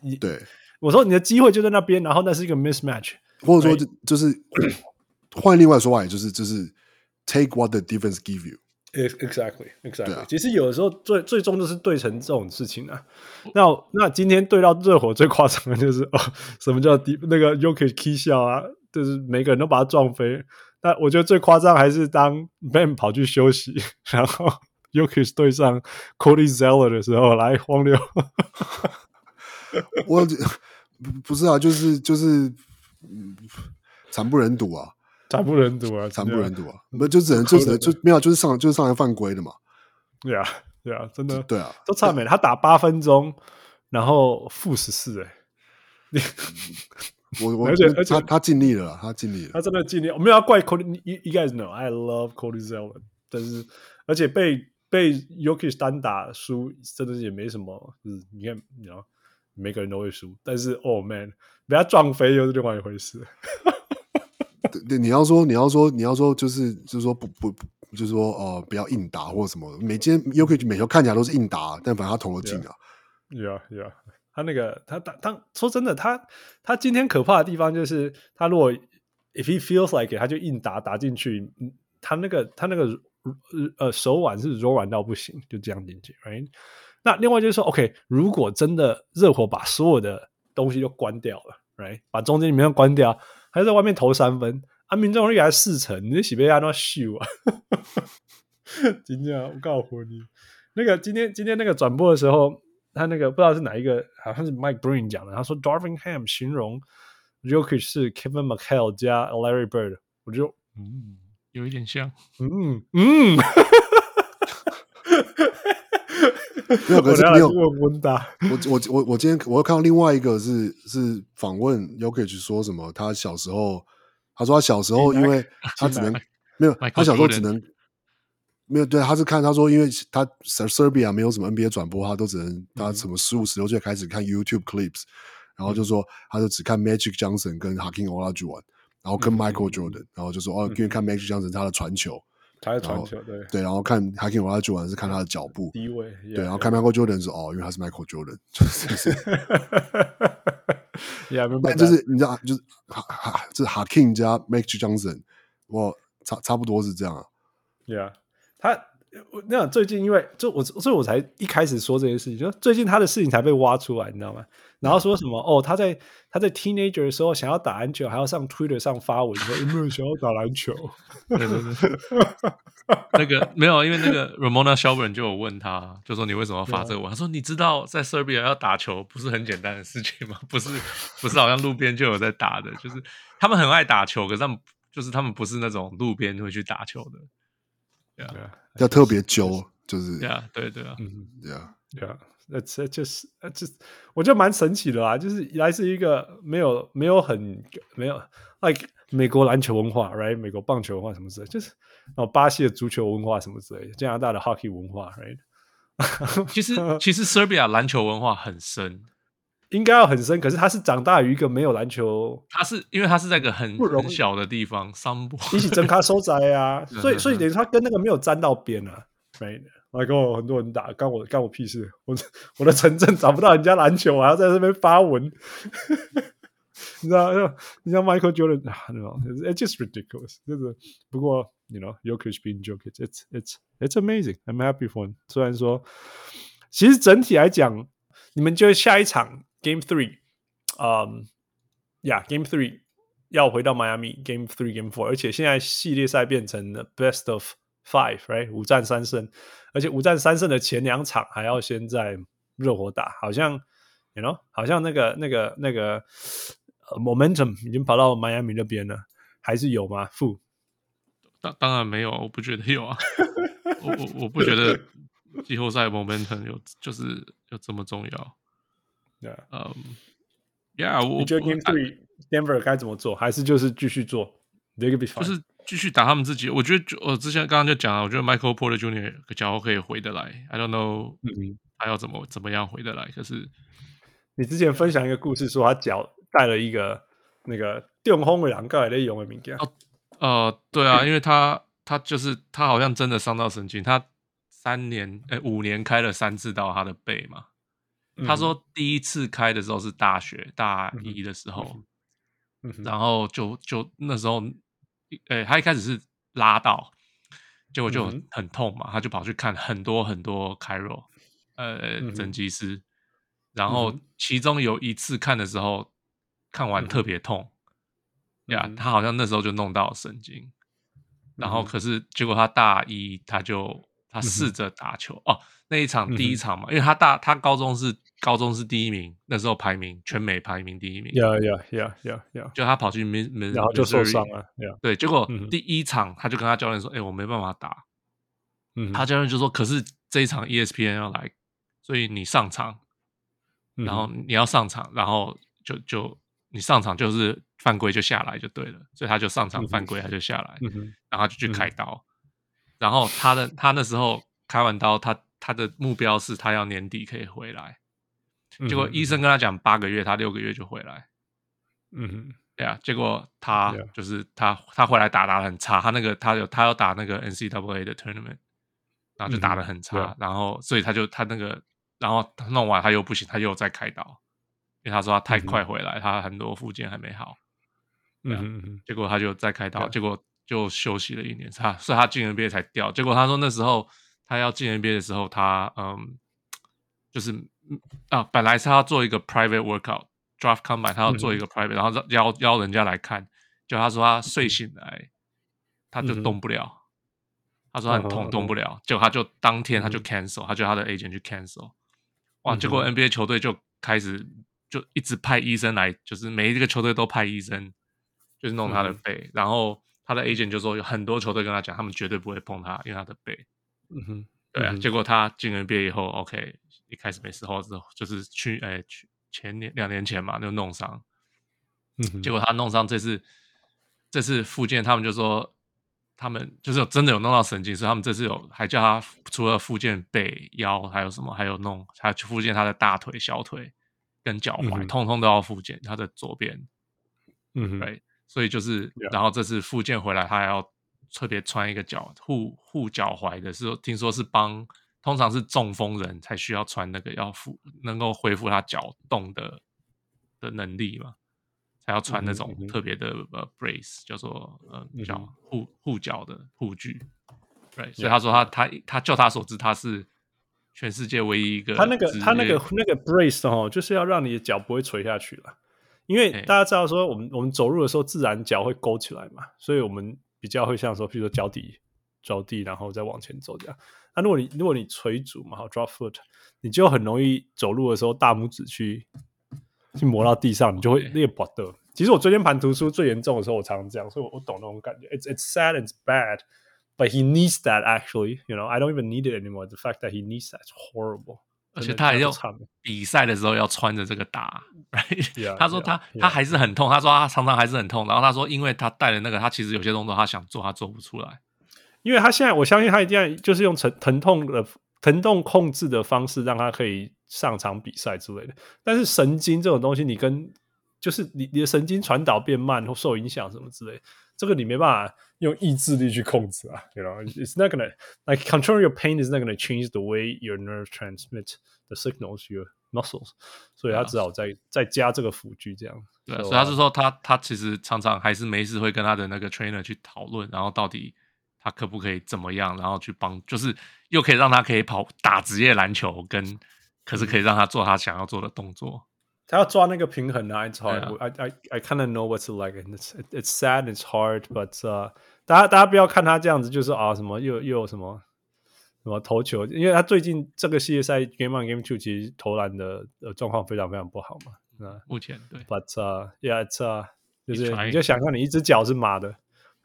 你对我说你的机会就在那边，然后那是一个 mismatch，或者说就就是换另外说话，也就是就是 take what the defense give you。Exactly, exactly、啊。其实有的时候最最终就是对成这种事情啊。那那今天对到热火最夸张的就是哦，什么叫低那个 Jokic K 笑啊？就是每个人都把他撞飞。那我觉得最夸张还是当 Ben 跑去休息，然后 Jokic 对上 Cody Zeller 的时候来荒流。我不是啊，就是就是惨不忍睹啊。惨不忍睹啊！惨不忍睹啊！不就只能就只能就没有，就是上就是上来犯规的嘛。对啊，对啊，真的对啊，都差没。他打八分钟，然后负十四 哎。我我 而且而且他他尽力了，他尽力了，他真的尽力。我没有要怪 Cody，you guys know I love Cody Zeller，但是而且被被 Yokic 单打输，真的也没什么。就是你看，你知道，每个人都会输，但是 Oh man，被他撞飞又是另外一回事。对，你要说，你要说，你要说，就是，就是说不不不，就是说，呃，不要硬打或者什么。每今天 Jokic 每球看起来都是硬打，但反正他投了进啊。Yeah, yeah，他那个他他他说真的，他他今天可怕的地方就是，他如果 if he feels like 他就硬打打进去。他那个他那个呃手腕是柔软到不行，就这样进去。Right？那另外就是说，OK，如果真的热火把所有的东西都关掉了，Right？把中间里面关掉。还在外面投三分，啊，命中率还四成，你这喜被安那秀啊！今天我告诉你，那个今天今天那个转播的时候，他那个不知道是哪一个，好像是 Mike Breen 讲的，他说 Darvin Ham 形容 Jokic 是 Kevin McHale 加 Larry Bird，我就嗯，有一点像，嗯嗯。没有，可是没有。我我我我今天我又看到另外一个是是访问 y o k i c 说什么？他小时候，他说他小时候因为他只能没有，他小时候只能没有对，他是看他说，因为他 Serbia 没有什么 NBA 转播，他都只能他什么十五十六岁开始看 YouTube clips，然后就说他就只看 Magic Johnson 跟 Hakeem Olajuwon，然后跟 Michael Jordan，然后就说哦，因为看 Magic Johnson 他的传球。他在传球，对。对，然后看 Hakeem Olajuwon 是看他的脚步，低位，对，然后看 Michael Jordan 是哦，因为他是 Michael Jordan，就是，但就是你知道，就是哈哈，这是 Hakeem 加 m a k e Johnson，我差差不多是这样啊，Yeah，他。那样最近，因为就我，所以我才一开始说这件事情，就最近他的事情才被挖出来，你知道吗？然后说什么哦，他在他在 teenager 的时候想要打篮球，还要上 Twitter 上发文说有没有想要打篮球？对对对，那个没有，因为那个 Ramona Shelburne 就有问他，就说你为什么要发这个文？他说你知道在 Serbia 要打球不是很简单的事情吗？不是不是好像路边就有在打的，就是他们很爱打球，可是他们就是他们不是那种路边会去打球的。对啊，要特别揪，就是对啊，对对啊，嗯，对啊，对啊，那这就是，这我觉得蛮神奇的啦，就是来自一个没有没有很没有，like 美国篮球文化，right？美国棒球文化什么之类，就是哦，巴西的足球文化什么之类，加拿大的 hockey 文化，right？其实其实 Serbia 篮球文化很深。应该要很深，可是他是长大于一个没有篮球，他是因为他是在一个很很小的地方，桑博一起争卡收窄啊，所以所以等于他跟那个没有沾到边啊，没，来跟我很多人打，干我干我屁事，我我的城镇找不到人家篮球，我还要在这边发文，你知道？你像 Michael Jordan 啊，那种，it's just ridiculous，就是不过，you know，Jokic being Jokic，it's it's it's amazing，I'm happy for.。虽然说，其实整体来讲，你们就下一场。Game three，嗯，呀，Game three 要回到迈阿密，Game three，Game four，而且现在系列赛变成了 Best of Five，right？五战三胜，而且五战三胜的前两场还要先在热火打，好像，you know，好像那个那个那个、uh, momentum 已经跑到迈阿密那边了，还是有吗？负？当当然没有，我不觉得有啊，我我我不觉得季后赛 momentum 有就是有这么重要。对，嗯，Yeah，我觉得 Game Three Denver 该怎么做？还是就是继续做 could be fine。就是继续打他们自己。我觉得我之前刚刚就讲了，我觉得 Michael Porter Jr. 假如可以回得来，I don't know，嗯，他要怎么怎么样回得来？可是你之前分享一个故事，说他脚带了一个那个电风的两盖的用的名字。哦，呃，对啊，因为他他就是他好像真的伤到神经，他三年哎五年开了三次到他的背嘛。他说第一次开的时候是大学大一的时候，嗯嗯、然后就就那时候，诶、欸，他一开始是拉到，结果就很痛嘛，他就跑去看很多很多 chiro，呃，整脊师，然后其中有一次看的时候，看完特别痛，呀、嗯，他好像那时候就弄到神经，然后可是结果他大一他就他试着打球、嗯、哦，那一场第一场嘛，因为他大他高中是。高中是第一名，那时候排名全美排名第一名。呀呀呀呀呀！就他跑去 Min，然后就受伤了。Yeah. 对，结果第一场他就跟他教练说：“哎、我没办法打。”嗯，他教练就说：“可是这一场 ESPN 要来，所以你上场，然后你要上场，然后就就你上场就是犯规就下来就对了。”所以他就上场犯规他就下来，嗯、然后他就去开刀。嗯、然后他的他那时候开完刀，他他的目标是他要年底可以回来。结果医生跟他讲八个月，他六个月就回来。嗯哼，对啊。结果他就是他，他回来打打的很差。他那个他有他要打那个 NCAA 的 tournament，然后就打的很差。然后所以他就他那个，然后他弄完他又不行，他又再开刀，因为他说他太快回来，他很多附件还没好。嗯嗯，结果他就再开刀，结果就休息了一年。他所以他进 NBA 才掉。结果他说那时候他要进 NBA 的时候，他嗯，就是。啊，本来是他要做一个 private workout，draft combine，他要做一个 private，、嗯、然后邀邀人家来看，就他说他睡醒来，他就动不了，嗯、他说他很痛，动不了，结果他就当天他就 cancel，、嗯、他就他的 agent 去 cancel，哇，嗯、结果 NBA 球队就开始就一直派医生来，就是每一个球队都派医生，就是弄他的背，嗯、然后他的 agent 就说有很多球队跟他讲，他们绝对不会碰他，因为他的背，嗯哼，对啊，嗯、结果他进 NBA 以后，OK。一开始没时候之后，就是去哎去前年两年前嘛，就弄伤，嗯，结果他弄伤这次这次复健，他们就说他们就是真的有弄到神经，所以他们这次有还叫他除了复健背腰，还有什么，还有弄还要去复健他的大腿、小腿跟脚踝，嗯、通通都要复健他的左边。嗯，对，所以就是，然后这次复健回来，他还要特别穿一个脚护护脚踝的，是听说是帮，通常是中风人才需要穿那个，要复能够恢复他脚动的的能力嘛。才要穿那种特别的呃 brace，叫做呃叫护护脚的护具，对，所以他说他他他就他所知，他是全世界唯一一个。他那个他那个那个 brace 哦，就是要让你的脚不会垂下去了，因为大家知道说我们我们走路的时候自然脚会勾起来嘛，所以我们比较会像说，比如说脚底着地，然后再往前走这样。那如果你如果你垂足嘛，好 drop foot，你就很容易走路的时候大拇指去。去磨到地上，你就会那个拔的。其实我椎间盘突出最严重的时候，我常常这样，所以我我懂那种感觉。It's it's sad and it's bad, but he needs that actually. You know, I don't even need it anymore. The fact that he needs that's horrible. 而且他还要比赛的时候要穿着这个打。Right? 他说他他还是很痛，他说他常常还是很痛。然后他说，因为他带了那个，他其实有些动作他想做，他做不出来。因为他现在，我相信他一定要就是用疼疼痛的疼痛控制的方式，让他可以。上场比赛之类的，但是神经这种东西，你跟就是你你的神经传导变慢或受影响什么之类，这个你没办法用意志力去控制啊。You know, it's not gonna like control your pain is not gonna change the way your nerve transmit the signals your muscles。所以他只好再、啊、再加这个辅具这样。对，所以他是说他他其实常常还是没事会跟他的那个 trainer 去讨论，然后到底他可不可以怎么样，然后去帮，就是又可以让他可以跑打职业篮球跟。可是可以让他做他想要做的动作，他要抓那个平衡啊，It's hard. I I I kind of know what's like, and it's it's sad, it's hard, but 呃，大家大家不要看他这样子，就是啊什么又又有什么什么投球，因为他最近这个系列赛 Game One Game Two 其实投篮的呃状况非常非常不好嘛，啊，目前对，but uh, yeah, it's uh,，就是你就想象你一只脚是麻的，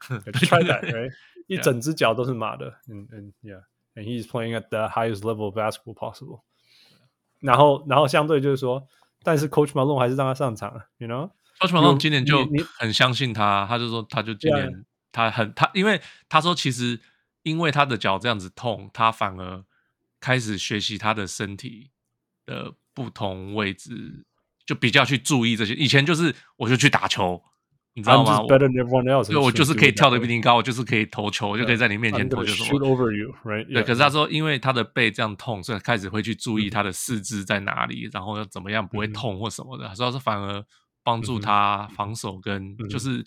try that, right? 一整只脚都是麻的，嗯嗯，yeah, and he's playing at the highest level of basketball possible. 然后，然后相对就是说，但是 Coach Malone 还是让他上场，you know？Coach Malone 今年就很相信他，他就说，他就今年他很他，因为他说其实因为他的脚这样子痛，他反而开始学习他的身体的不同位置，就比较去注意这些。以前就是我就去打球。你知道吗？对，我就是可以跳得比你高，我就是可以投球，我就可以在你面前投，就什么。对，可是他说，因为他的背这样痛，所以开始会去注意他的四肢在哪里，然后要怎么样不会痛或什么的。他说是反而帮助他防守，跟就是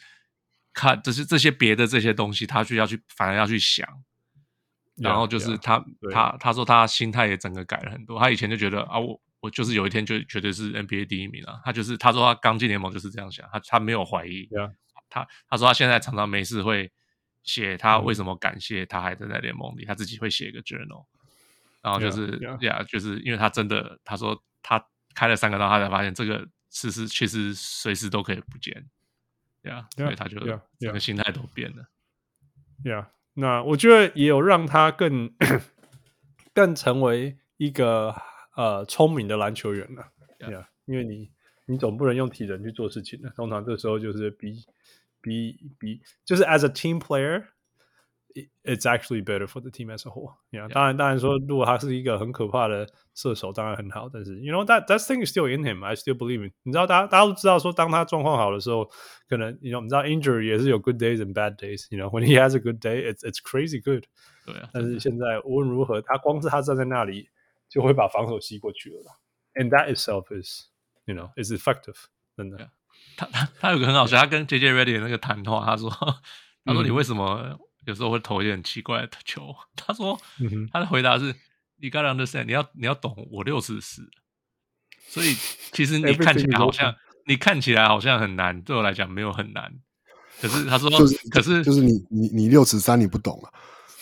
看就是这些别的这些东西，他需要去反而要去想。然后就是他他他说他心态也整个改了很多。他以前就觉得啊我。我就是有一天就绝对是 NBA 第一名了。他就是他说他刚进联盟就是这样想，他他没有怀疑。他他说他现在常常没事会写他为什么感谢他还在在联盟里，他自己会写一个 journal。然后就是呀，yeah, yeah. yeah, 就是因为他真的他说他开了三个刀，他才发现这个事实其实随时都可以不见。呀、yeah, yeah, 所以他就整个心态都变了。yeah.，那我觉得也有让他更 更成为一个。呃，聪明的篮球员了，yeah. yeah, 因为你你总不能用体能去做事情的，通常这时候就是比比比，就是 as a team player，it's actually better for the team as a whole。Yeah, 当然当然说，如果他是一个很可怕的射手，当然很好，但是 you know that that thing is still in him，I still believe it。你知道，大家大家都知道说，当他状况好的时候，可能 you know 你知道 injury 也是有 good days and bad days。You know when he has a good day，it's it's crazy good。对啊，但是现在无论如何，他光是他站在那里。就会把防守吸过去了啦，and that itself is, you know, is effective。真的，他他他有个很好笑，他跟 JJ 的那个谈话，他说，他说你为什么有时候会投一些很奇怪的球？他说，他的回答是，你 gotta understand，你要你要懂，我六十四，所以 其实你看起来好像你看起来好像很难，对我来讲没有很难，可是他说，可是就是你你你六十三你不懂啊。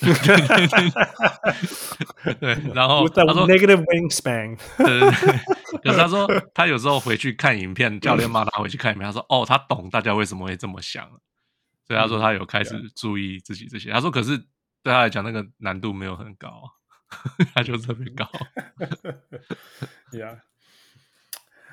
对然后他说 negative wingspan，对对对，可是他说他有时候回去看影片，教练骂他回去看影片，他说哦，他懂大家为什么会这么想，所以他说他有开始注意自己这些。他说可是对他来讲那个难度没有很高，他就特别高。Yeah，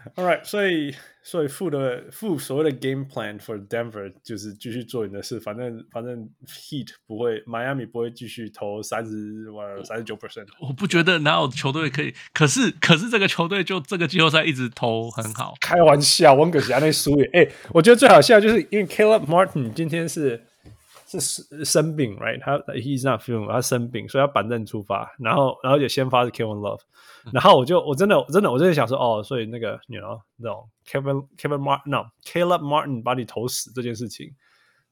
All right，所以所以负的负所谓的 game plan for Denver 就是继续做你的事，反正反正 Heat 不会，Miami 不会继续投三十万三十九 percent。我不觉得哪有球队可以，可是可是这个球队就这个季后赛一直投很好。开玩笑，温哥华那输耶！哎，我觉得最好笑就是因为 Caleb Martin 今天是。是生病，right？他 he's not feeling，他生病，所以他板凳出发，然后然后就先发是 Kevin Love，然后我就我真的真的我真的想说哦，所以那个 you know no Kevin Kevin Martin no Caleb Martin 把你投死这件事情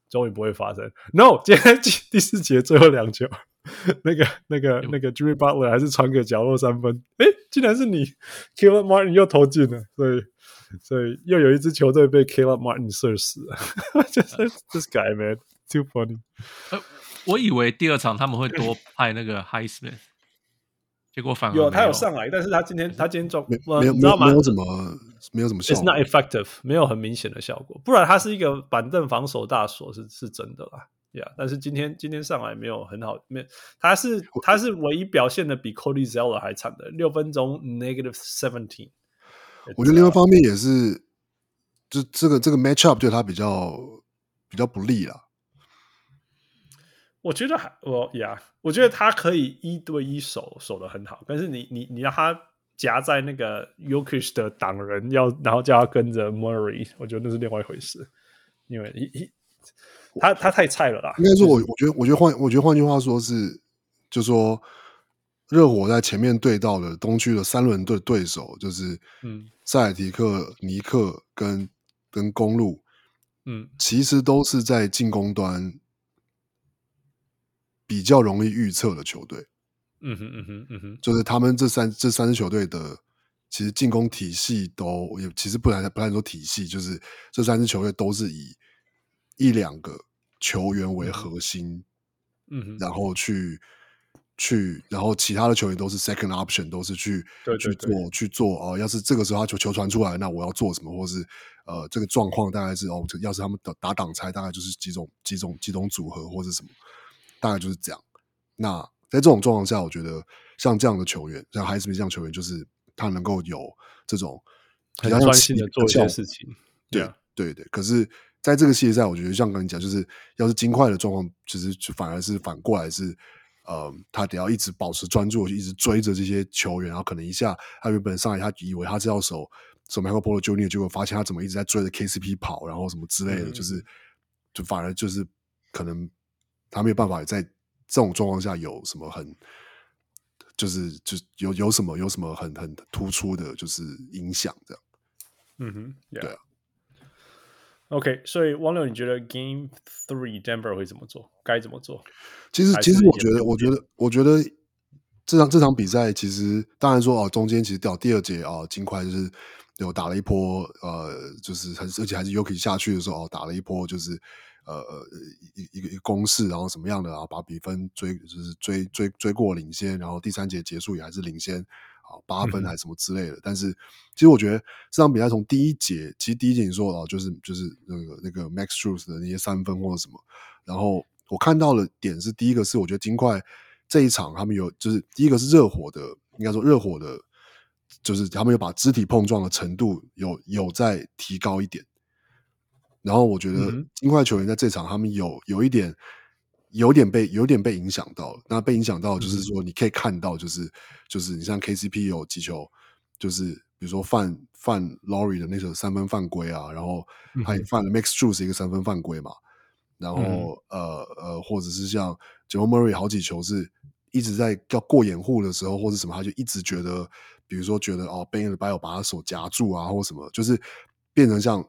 终于不会发生。No，今天第四节最后两球，那个那个那个 Jimmy Butler 还是传个角落三分，诶，竟然是你 Kaleb Martin 又投进了，所以所以又有一支球队被 Caleb Martin 射死了，就是 this guy man。Too funny！呃，我以为第二场他们会多派那个 Highsmith，结果反而有他有上来，但是他今天他今天状没没有没有没有怎么没有怎么效果，It's not effective，没有很明显的效果。不然他是一个板凳防守大锁是是真的啦，Yeah。但是今天今天上来没有很好，没他是他是唯一表现的比 Cody Zeller 还惨的，六分钟 negative seventeen。我觉得另外一方面也是，就这个这个 matchup 对他比较比较不利啦。我觉得还我呀，我觉得他可以一对一守守的很好，但是你你你让他夹在那个 Yokish 的挡人，要然后叫他跟着 Murray，我觉得那是另外一回事，因为一一他他太菜了啦。应该说我我觉得我觉得换我觉得换句话说是，就说热火在前面对到的东区的三轮对对手就是嗯塞尔提克、尼克跟跟公路，嗯，其实都是在进攻端。比较容易预测的球队，嗯哼嗯哼嗯哼，就是他们这三这三支球队的，其实进攻体系都也其实不难不难说体系，就是这三支球队都是以一两个球员为核心，嗯哼，然后去去，然后其他的球员都是 second option，都是去对去做去做哦。要是这个时候他球球传出来，那我要做什么，或是呃这个状况大概是哦，要是他们打打挡拆，大概就是几种几种几种组合或者什么。大概就是这样。那在这种状况下，我觉得像这样的球员，像海斯米这样球员，就是他能够有这种很专心的做一些事情。对对对。可是，在这个系列赛，我觉得像跟你讲，就是要是金块的状况，其实反而是反过来是，呃，他得要一直保持专注，一直追着这些球员，然后可能一下他原本上来，他以为他是要守守 Michael Porter Junior，结果发现他怎么一直在追着 KCP 跑，然后什么之类的，嗯、就是就反而就是可能。他没有办法在这种状况下有什么很，就是就有有什么有什么很很突出的，就是影响这样。嗯哼，yeah. 对啊。OK，所以汪六，你觉得 Game Three Denver 会怎么做？该怎么做？其实，其实我觉得，我觉得，我觉得这场这场比赛，其实当然说哦，中间其实掉第二节啊，金块就是有打了一波，呃，就是还是而且还是 Yuki 下去的时候哦，打了一波就是。呃呃，一一个一个攻势，然后什么样的啊？把比分追就是追追追过领先，然后第三节结束也还是领先啊，八分还是什么之类的。嗯、但是其实我觉得这场比赛从第一节，其实第一节你说哦，就是就是那个那个 Max Truth 的那些三分或者什么，然后我看到的点是第一个是我觉得金块这一场他们有就是第一个是热火的，应该说热火的，就是他们有把肢体碰撞的程度有有在提高一点。然后我觉得金块球员在这场他们有有一点有点被有点被影响到了。那被影响到就是说，你可以看到就是就是你像 KCP 有几球，就是比如说犯犯 Laurie 的那个三分犯规啊，然后还犯了 Max Strus 一个三分犯规嘛。然后呃呃，或者是像 Jamal Murray 好几球是一直在要过掩护的时候或者什么，他就一直觉得，比如说觉得哦，Bam Adebayo 把他手夹住啊，或什么，就是变成像。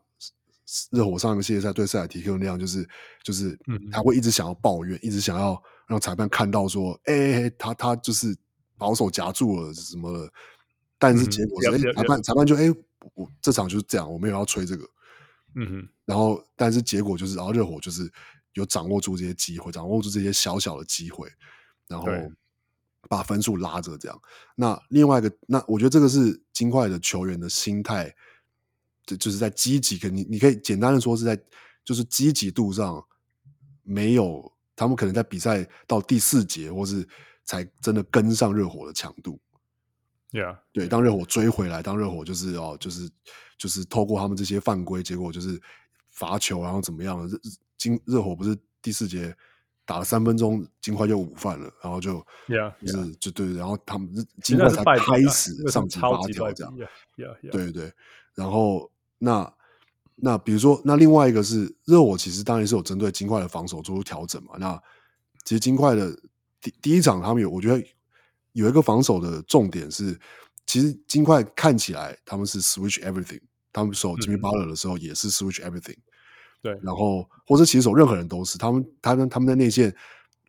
热火上一个系列赛对塞尔提克那样，就是就是他会一直想要抱怨，一直想要让裁判看到说，哎、欸，他他就是保守夹住了什么的，但是结果是，哎、嗯欸，裁判裁判就哎、欸，我这场就是这样，我没有要吹这个，嗯哼，然后但是结果就是，然后热火就是有掌握住这些机会，掌握住这些小小的机会，然后。把分数拉着这样。那另外一个，那我觉得这个是金块的球员的心态。就就是在积极，跟你你可以简单的说是在就是积极度上没有他们可能在比赛到第四节或是才真的跟上热火的强度，，Yeah，对，当热火追回来，当热火就是哦，就是就是透过他们这些犯规，结果就是罚球，然后怎么样？热金热火不是第四节打了三分钟，金块就午饭了，然后就 Yeah，就是 yeah. 就对，然后他们金块才开始上场发球这样，Yeah，Yeah，对对，然后那那比如说，那另外一个是热火，其实当然是有针对金块的防守做出调整嘛。那其实金块的第第一场他们有，我觉得。有一个防守的重点是，其实金块看起来他们是 switch everything，他们守 Jimmy Butler 的时候也是 switch everything，对，然后或者其实守任何人都是，他们他们他们在内线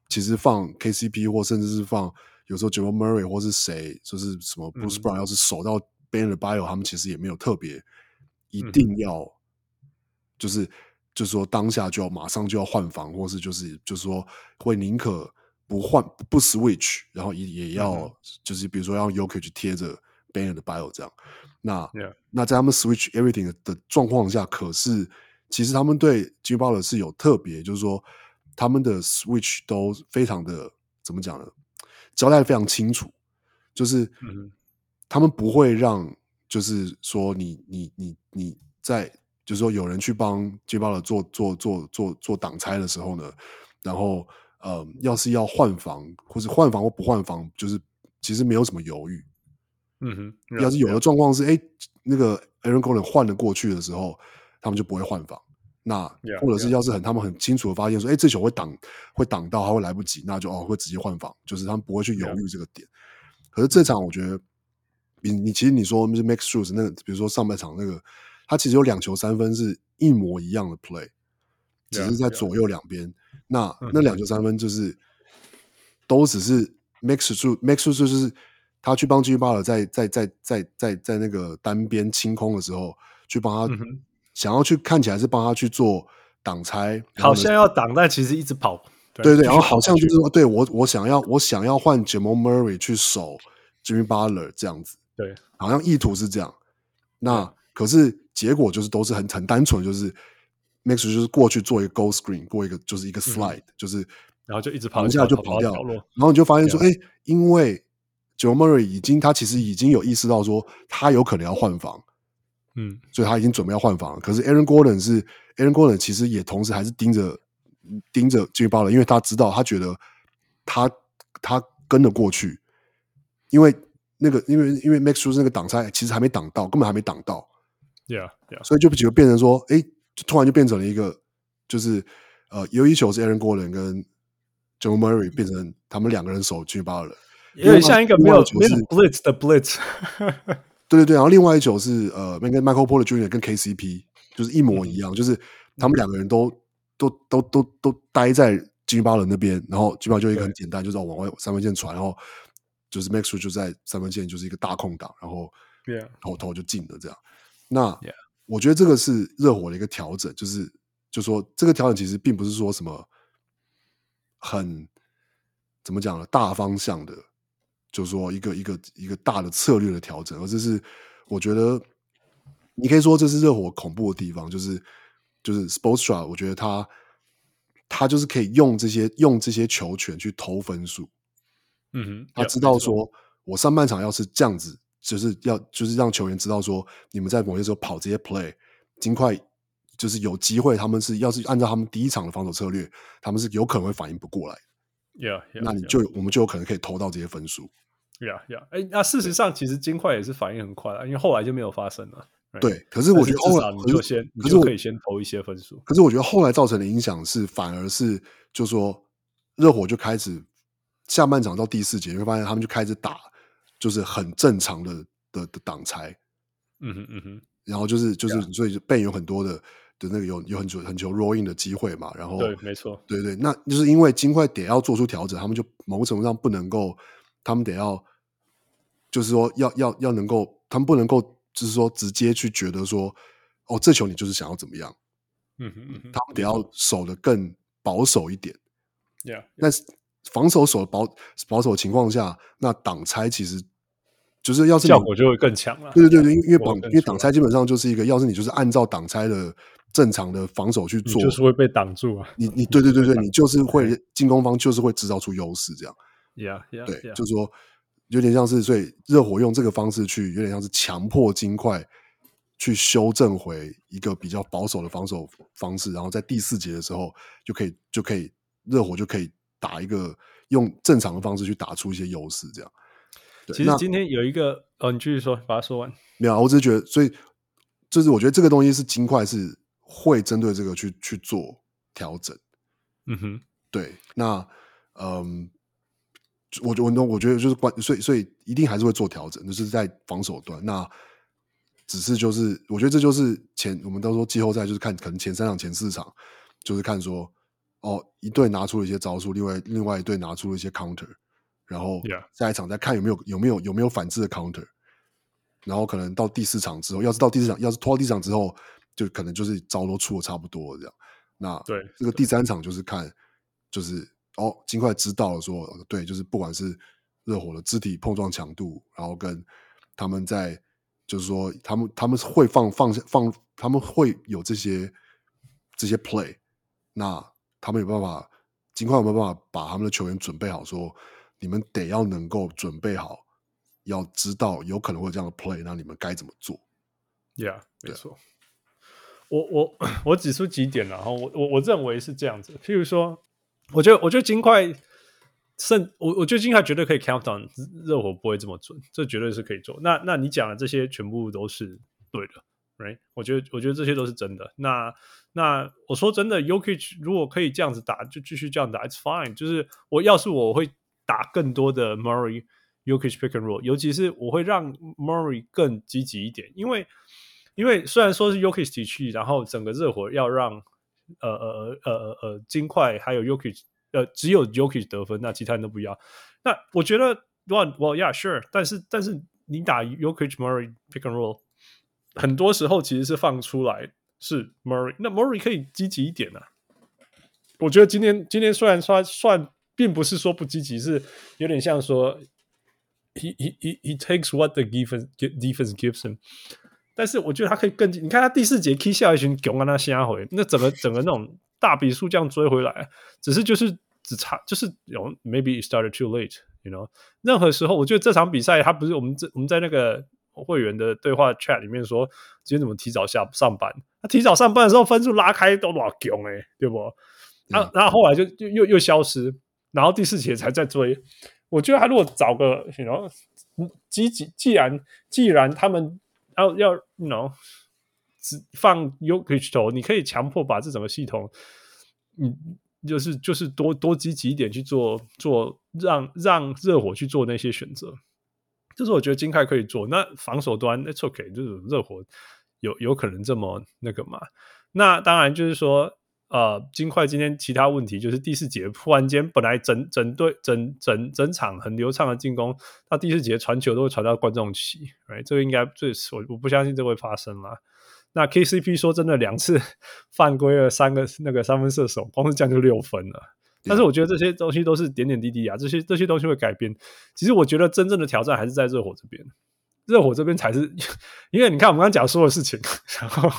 其实放 KCP 或甚至是放有时候 Jamal Murray 或是谁，就是什么 Bruce Brown，要是守到 Bam Adebayo，他们其实也没有特别一定要，就是就是说当下就要马上就要换房，或是就是就是说会宁可。不换不 switch，然后也也要、嗯、就是比如说让 Jokic 去贴着 Bam Adebayo 这样，那.那在他们 switch everything 的状况下，可是其实他们对 Jimmy Butler 是有特别，就是说他们的 switch 都非常的怎么讲呢？交代非常清楚，就是他们不会让，就是说你你你你在就是说有人去帮 Jimmy Butler 做做做做做挡拆的时候呢，然后。呃，要是要换防，或是换防或不换防，就是其实没有什么犹豫。嗯哼，要是有的状况是，哎、欸，那个 Aaron Gordon 换了过去的时候，他们就不会换防。那或者是要是很他们很清楚的发现说，哎、欸，这球会挡会挡到，他会来不及，那就哦会直接换防，就是他们不会去犹豫这个点。可是这场我觉得，你你其实你说是 Max Shoes 那个，比如说上半场那个，他其实有两球三分是一模一样的 play，只是在左右两边。那那两球三分就是都只是 Max Shoes Max Shoes 就是他去帮 Jimmy Butler 在在在在在在那个单边清空的时候，去帮他想要去看起来是帮他去做挡拆，好像要挡，但其实一直跑。对对，对，然后好像就是说，对我我想要我想要换 Jamal Murray 去守 Jimmy Butler 这样子，对，好像意图是这样。那可是结果就是都是很很单纯，就是 Max 就是过去做一个 Go Screen，过一个就是一个 Slide，、嗯、就是然后就一直跑，一下就跑掉，然后你就发现说，哎，因为 Jamal Murray 已经他其实已经有意识到说他有可能要换防，嗯，所以他已经准备要换防了。可是 Aaron Gordon 是 Aaron Gordon 其实也同时还是盯着盯着 Jimmy Butler，因为他知道他觉得他他跟得过去，因为那个因为因为 Max Strus 那个挡拆其实还没挡到，根本还没挡到，Yeah Yeah，所以就就变成说，哎。突然就变成了一个，就是呃，有一球是 Aaron Gordon 跟 Jamal Murray 变成他们两个人守 Jimmy Butler，有点像一个没有没有 blitz 的 blitz。对对对，然后另外一球是呃，那个 Michael Porter Jr. 跟 KCP 就是一模一样，嗯、就是他们两个人都都都都都待在 Jimmy Butler 那边，然后 Jimmy Butler 就一个很简单，就是往外三分线传，然后就是 Max Strus 就在三分线就是一个大空档，然后投投就进了这样。那.我觉得这个是热火的一个调整，就是就说这个调整其实并不是说什么很怎么讲呢，大方向的，就是说一个一个一个大的策略的调整，而这是我觉得你可以说这是热火恐怖的地方，就是就是 Sportsra，我觉得他他就是可以用这些用这些球权去投分数，嗯哼，他知道说我上半场要是这样子。就是要就是让球员知道说，你们在某些时候跑这些 play，尽快就是有机会，他们是要是按照他们第一场的防守策略，他们是有可能会反应不过来。Yeah, yeah, 那你就 yeah. 我们就有可能可以投到这些分数。Yeah, yeah. 哎，那事实上其实金块也是反应很快了，因为后来就没有发生了。Right? 对，可是我觉得后来你就先，可是我可以先投一些分数。可是我觉得后来造成的影响是，反而是就说热火就开始下半场到第四节，你会发现他们就开始打。就是很正常的的的挡拆，嗯哼嗯哼，然后就是就是所以 Bam 有很多的的那个有有很久很久 roll in 的机会嘛，然后对，没错，对对，那就是因为金块得要做出调整，他们就某种程度上不能够，他们得要就是说要要要能够，他们不能够就是说直接去觉得说哦，这球你就是想要怎么样，嗯哼嗯哼，他们得要守得更保守一点，Yeah，那防守守保保守的情况下，那挡拆其实。就是要是效果就会更强了。对对对，因为因为挡因为挡拆基本上就是一个，要是你就是按照挡拆的正常的防守去做，就是会被挡住啊。你你对对对对，你就是 会进攻方就是会制造出优势这样。Yeah yeah，对，就是说有点像是，所以热火用这个方式去，有点像是强迫金块去修正回一个比较保守的防守方式，然后在第四节的时候就可以就可以热火就可以打一个用正常的方式去打出一些优势，这样。其实今天有一个，哦，你继续说，把它说完。没有，我只是觉得，所以就是我觉得这个东西是金块是会针对这个去去做调整。嗯哼，对，那嗯。我我我觉得就是关，所以所以一定还是会做调整，就是在防守端。那只是就是，我觉得这就是前我们都说季后赛就是看可能前三场前四场，就是看说哦一队拿出了一些招数，另外另外一队拿出了一些 counter，然后下一场再看有没有有没有有没有反制的 counter，然后可能到第四场之后，要是到第四场要是拖到第四场之后，就可能就是招都出的差不多这样。那对这个第三场就是看就是。哦，尽快知道了说，说对，就是不管是热火的肢体碰撞强度，然后跟他们在，就是说他们他们会放放下放，他们会有这些这些 play，那他们有办法，尽快有没有办法把他们的球员准备好说，说你们得要能够准备好，要知道有可能会有这样的 play，那你们该怎么做？Yeah，没错。我我我指出几点，然后我我我认为是这样子，譬如说。我觉得，我觉得金块胜我，我觉得金块绝对可以 count on 热火不会这么准，这绝对是可以做。那那你讲的这些全部都是对的，right？我觉得，我觉得这些都是真的。那那我说真的，Yokich 如果可以这样子打，就继续这样打，it's fine。就是我要是我会打更多的 Murray Yokich pick and roll，尤其是我会让 Murray 更积极一点，因为因为虽然说是 Jokic 体系，然后整个热火要让。呃呃呃呃呃，金块还有 Yokich 呃，只有 Yokich 得分，那其他人都不要。那我觉得，Well well yeah sure，但是但是你打 Yokich Murray pick and roll，很多时候其实是放出来是 Murray，那 Murray 可以积极一点啊。我觉得今天今天虽然说算并不是说不积极，是有点像说 he he he he takes what the defense defense gives him。但是我觉得他可以更，你看他第四节 K 下一群囧啊，他下回，那整个整个那种大比数这样追回来，只是就是只差就是有 maybe it started too late，you know。任何时候，我觉得这场比赛他不是我们这我们在那个会员的对话 chat 里面说，今天怎么提早下上班？他提早上班的时候分数拉开都老囧哎，对不？然后然后后来就就又又消失，然后第四节才在追。我觉得他如果找个，you know，积极，既然既然他们。要要只放投，你可以强迫把这整个系统，嗯，就是就是多多积极一点去做做，让让热火去做那些选择，这是我觉得金块可以做。那防守端，it's okay，就是热火有有可能这么那个嘛？那当然就是说。呃，金块今天其他问题就是第四节突然间本来整整队整整整场很流畅的进攻，到第四节传球都会传到观众席，right? 这个应该最我我不相信这会发生啦。那 KCP 说真的两次 犯规了三个那个三分射手，光是这样就六分了。但是我觉得这些东西都是点点滴滴啊，这些这些东西会改变。其实我觉得真正的挑战还是在热火这边，热火这边才是，因为你看我们刚刚讲说的事情，然后。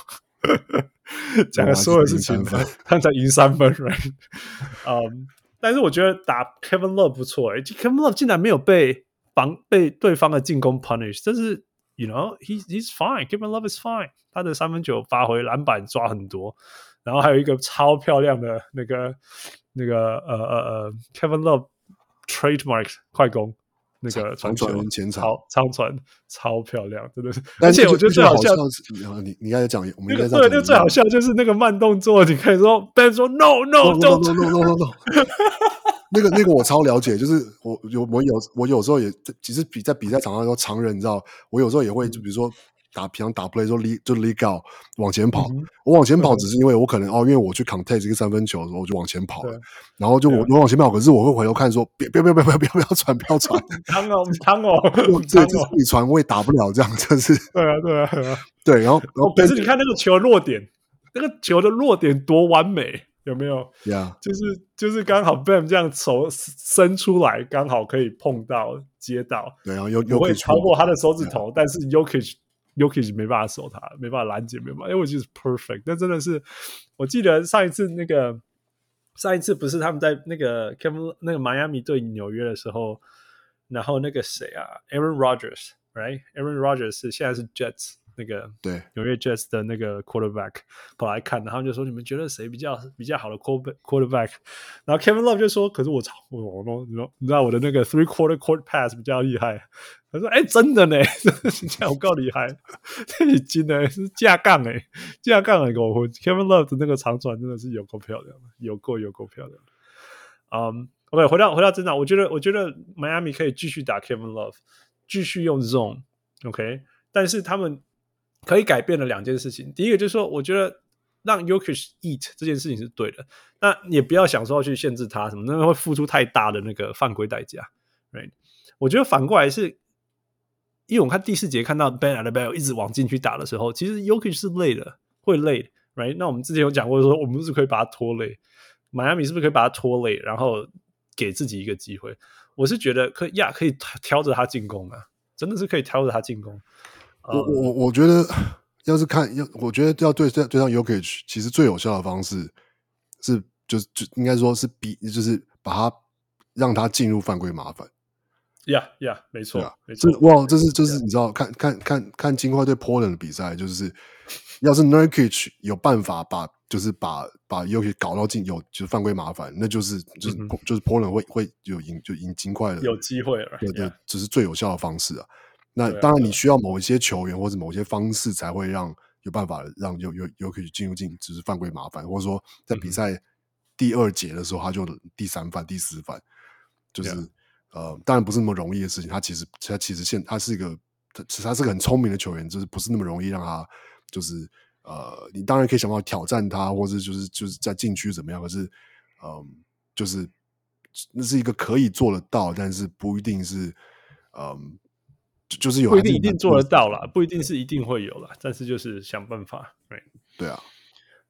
讲的所有事情，他才赢三分，right？嗯、um,，但是我觉得打 Kevin Love 不错，哎，Kevin Love 竟然没有被防被对方的进攻 punish，这是 you know he he's fine，Kevin Love is fine，他的三分球发挥，篮板抓很多，然后还有一个超漂亮的那个那个呃呃呃 Kevin Love trademark 快攻。那个长船前场，长船超漂亮，真的是。而且我觉得最好笑，你你刚才讲，我们对，那个最好笑就是那个慢动作，你可以说，Ben 说 No No No No No No No，那个那个我超了解，就是我有我有我有时候也其实比在比赛场上说常人，你知道，我有时候也会就比如说。打平常打 play 就离就离高往前跑，嗯，我往前跑只是因为我可能哦，因为我去 contest 这个三分球的时候我就往前跑了，然后就我我往前跑，可是我会回头看说别别别别别别不要传不要传，汤哦汤哦，对，就是你传我也打不了这样，就是对啊对啊对啊，对，然后然后可是你看那个球落点，那个球的落点多完美，有没有？呀，就是就是刚好 Bam 这样手伸出来，刚好可以碰到接到，对，然后又又会超过他的手指头，但是 Jokic Jokic 没办法守他，没办法拦截，没办法，因为我觉得是 perfect。那真的是，我记得上一次那个上一次不是他们在那个 Kevin 那个迈阿密对纽约的时候，然后那个谁啊，Aaron Rodgers，right？Aaron Rodgers 是现在是 Jets 那个对纽约 Jets 的那个 quarterback 跑来看，然后就说你们觉得谁比较比较好的 quarterback？然后 Kevin Love 就说，可是我操，我我你知道我的那个 three quarter court pass 比较厉害。他说，哎，真的呢，这样我够厉害，这已经呢是架杠哎，架杠来跟我。Kevin Love 的那个长传真的是有够漂亮，有够有够漂亮。嗯、，OK，回到回到真的，我觉得我觉得 Miami 可以继续打 Kevin Love，继续用 zone，OK，但是他们可以改变的两件事情，第一个就是说，我觉得让 Yokish eat 这件事情是对的，那也不要想说要去限制他什么，那会付出太大的那个犯规代价，right？我觉得反过来是，因为我看第四节看到 Ben a d e b e l 一直往禁区打的时候，其实 Jokic 是累的，会累，right？那我们之前有讲过说，我们是可以把他拖累。迈阿密是不是可以把他拖累，然后给自己一个机会？我是觉得可以呀，可以挑着他进攻啊，真的是可以挑着他进攻。我我我觉得，要是看要，我觉得要对对上 Jokic，其实最有效的方式是，就是就应该说是逼，就是把他让他进入犯规麻烦。呀呀，没错，啊、没错。哇，这是就是你知道，看看看看金块对 Portland 的比赛，就是要是 Nurkic 有办法把。就是把把 Jokic 搞到进有就是犯规麻烦，那就是就是、嗯、就是 Portland 会会有赢就赢金块的有机会了，对对，这、就是最有效的方式啊。那当然你需要某一些球员或者某些方式才会让有办法让有有 Jokic 进入进只是犯规麻烦，或者说在比赛第二节的时候他就第三犯第四犯，就是呃当然不是那么容易的事情。他其实他其实现他是一个他他是个很聪明的球员，就是不是那么容易让他就是。呃，你当然可以想办法挑战他，或者就是就是在禁区怎么样？可是，嗯，就是那是一个可以做得到，但是不一定是，嗯，就是有不一定一定做得到啦，不一定是一定会有啦，但是就是想办法，对对啊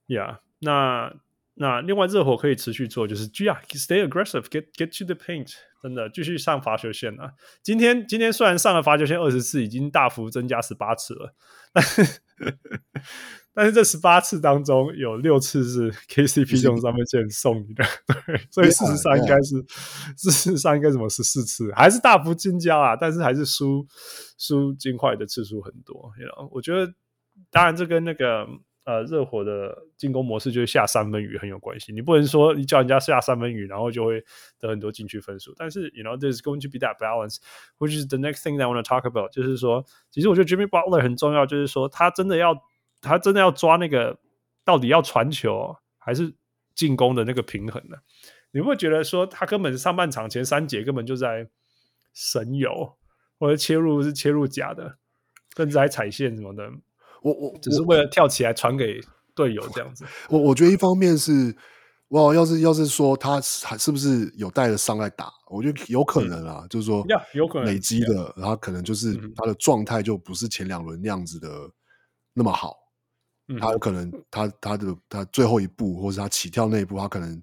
，Yeah，那那另外热火可以持续做，就是 Yeah，stay aggressive，get get to the paint，真的继续上罚球线啊！今天今天虽然上了罚球线二十次，已经大幅增加十八次了，但是。但是这十八次当中有六次是 KCP 用三分线送你的，对，所以事实上应该是，事实上应该怎么十四次，还是大幅增加啊？但是还是输输金块的次数很多，you know? 我觉得当然这跟那个呃热火的进攻模式就是下三分雨很有关系。你不能说你叫人家下三分雨，然后就会得很多禁区分数。但是 you know there's going to be that balance，which is the next thing that I want to talk about，就是说，其实我觉得 Jimmy Butler 很重要，就是说他真的要。他真的要抓那个到底要传球还是进攻的那个平衡呢？你会觉得说他根本上半场前三节根本就在神游，或者切入是切入假的，甚至还踩线什么的。我我只是为了跳起来传给队友这样子。我我觉得一方面是哇，要是要是说他还是不是有带着伤来打？我觉得有可能啊，嗯、就是说有可能累积的，然后可能就是他的状态就不是前两轮那样子的那么好。他有可能他，他他的他最后一步，或是他起跳那一步，他可能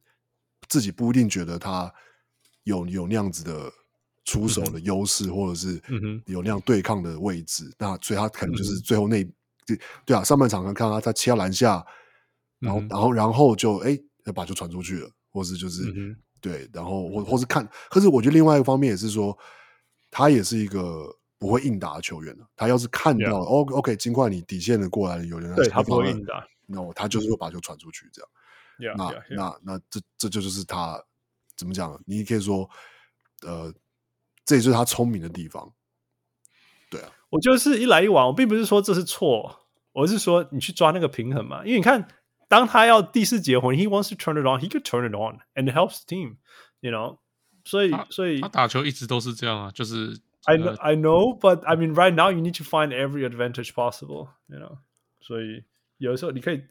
自己不一定觉得他有有那样子的出手的优势，或者是有那样对抗的位置。那所以他可能就是最后那对对啊，上半场看看他他切到篮下，然后然后然后就哎，要把球传出去了，或是就是对，然后或或是看，可是我觉得另外一个方面也是说，他也是一个。不会硬打的球员，他要是看到 yeah.，O OK，尽管你底线的过来有人来，对他不会硬打，那、no, 他就是会把球传出去，这样。Yeah, 那 yeah, yeah. 那那这这就是他怎么讲？你可以说，呃，这也就是他聪明的地方。对啊，我就是一来一往，我并不是说这是错，我是说你去抓那个平衡嘛。因为你看，当他要第四节回，He wants to turn it on，he could turn it on，and it helps the team，you know。所以所以他打球一直都是这样啊，就是。I know, I know, but I mean, right now you need to find every advantage possible, you know. 所以有的时候你可以，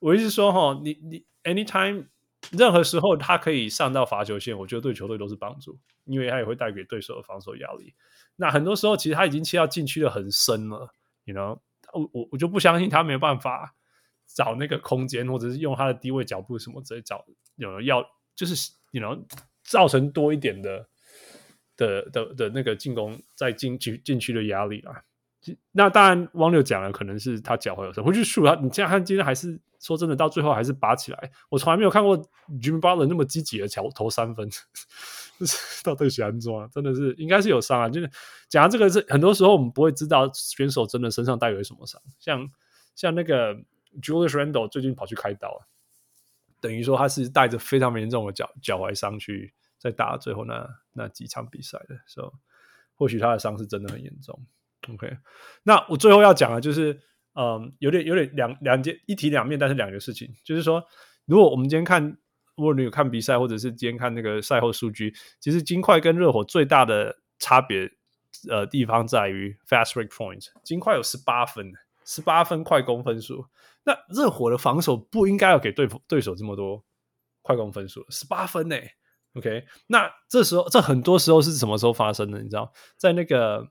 我意思说哈，你你 anytime 任何时候他可以上到罚球线，我觉得对球队都是帮助，因为他也会带给对手的防守压力。那很多时候其实他已经切到禁区的很深了，you know，我我我就不相信他没有办法找那个空间，或者是用他的低位脚步什么之类找有要就是 you know 造成多一点的。的的的那个进攻在禁区禁区的压力啦，那当然，汪六讲了，可能是他脚踝有伤。回去数他，你这样看今天还是说真的，到最后还是拔起来。我从来没有看过 Jimmy Butler 那么积极的投投三分，到底喜欢做啊？真的是应该是有伤啊。就是讲到这个是很多时候我们不会知道选手真的身上带有什么伤，像像那个 Julius Randle 最近跑去开刀了，等于说他是带着非常严重的脚脚踝伤去在打最后那那几场比赛的，所以或许他的伤是真的很严重。OK，那我最后要讲的就是，嗯，有点有点两两件一体两面，但是两个事情，就是说，如果我们今天看，如果你有看比赛，或者是今天看那个赛后数据，其实金块跟热火最大的差别，呃，地方在于 fast break point，金块有十八分，十八分快攻分数，那热火的防守不应该要给对对手这么多快攻分数，十八分呢？OK，那这时候这很多时候是什么时候发生的？你知道，在那个。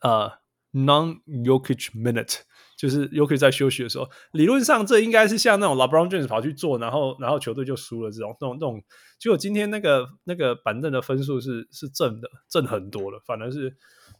呃、，non-yokich minute 就是 Jokic 在休息的时候，理论上这应该是像那种 LeBron James 跑去做，然后然后球队就输了这种这种这种。结果今天那个那个板凳的分数是是正的，正很多了，反而是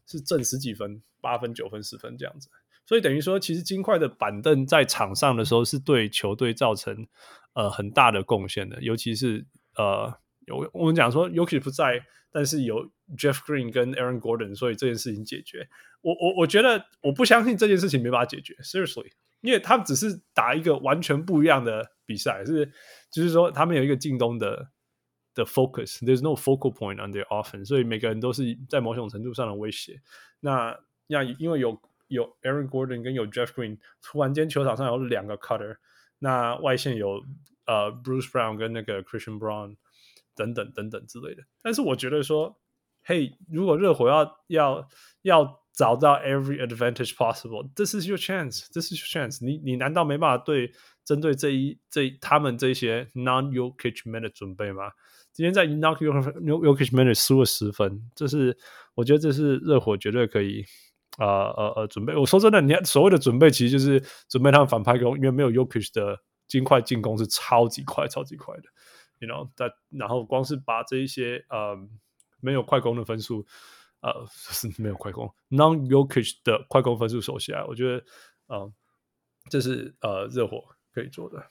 是正十几分，八分、九分、十分这样子。所以等于说，其实金块的板凳在场上的时候是对球队造成呃很大的贡献的，尤其是呃有我们讲说 y o k i 不在。但是有 Jeff Green 跟 Aaron Gordon，所以这件事情解决。我我我觉得我不相信这件事情没办法解决，Seriously，因为他们只是打一个完全不一样的比赛，是就是说他们有一个进攻的的 focus，there's no focal point on their offense，所以每个人都是在某种程度上的威胁。那那因为有有 Aaron Gordon 跟有 Jeff Green，突然间球场上有两个 cutter，那外线有呃 Bruce Brown 跟那个 Christian Brown。等等等等之类的，但是我觉得说，嘿，如果热火要要要找到 every advantage possible，this is your chance，this is your chance 你。你难道没办法对针对这一这他们这些 non y o k i c h m a n 的准备吗？今天在 non y o k i c h m a n 输了十分，这是我觉得这是热火绝对可以呃呃呃准备。我说真的，你所谓的准备其实就是准备他们反派攻，因为没有 Jokic 的金块进攻是超级快、超级快的。You know，在然后光是把这一些呃没有快攻的分数，呃是没有快攻 non y o k i s h 的快攻分数守下来，我觉得呃这是呃热火可以做的。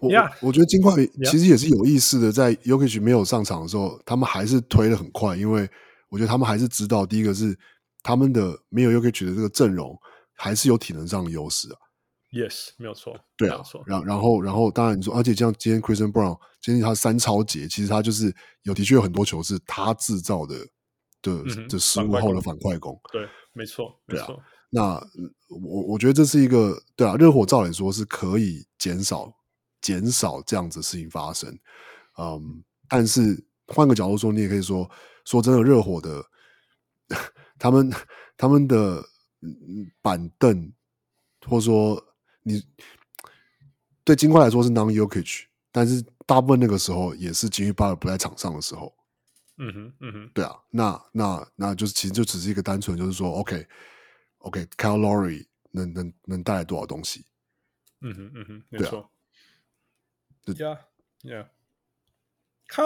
我.我觉得金块其实也是有意识的，在 y o k i s h 没有上场的时候，他们还是推的很快，因为我觉得他们还是知道，第一个是他们的没有 y o k i s h 的这个阵容还是有体能上的优势啊。Yes，没有错。对啊，然然后然后当然你说，而且像今天 Christian Brown，今天他三超节，其实他就是有的确有很多球是他制造的的、嗯、的失误后的反快攻。对，没错，没错。啊、那我我觉得这是一个对啊，热火照理说是可以减少减少这样子事情发生。嗯，但是换个角度说，你也可以说说真的，热火的 他们他们的板凳或者说。你对金块来说是 non-Jokic，但是大部分那个时候也是 Jimmy Butler 不在场上的时候。嗯哼，嗯哼，对啊，那那那就是其实就只是一个单纯就是说，OK，OK，Kyle Lowry 能能能带来多少东西？嗯哼，嗯哼，没错。，Yeah，Yeah，Kyle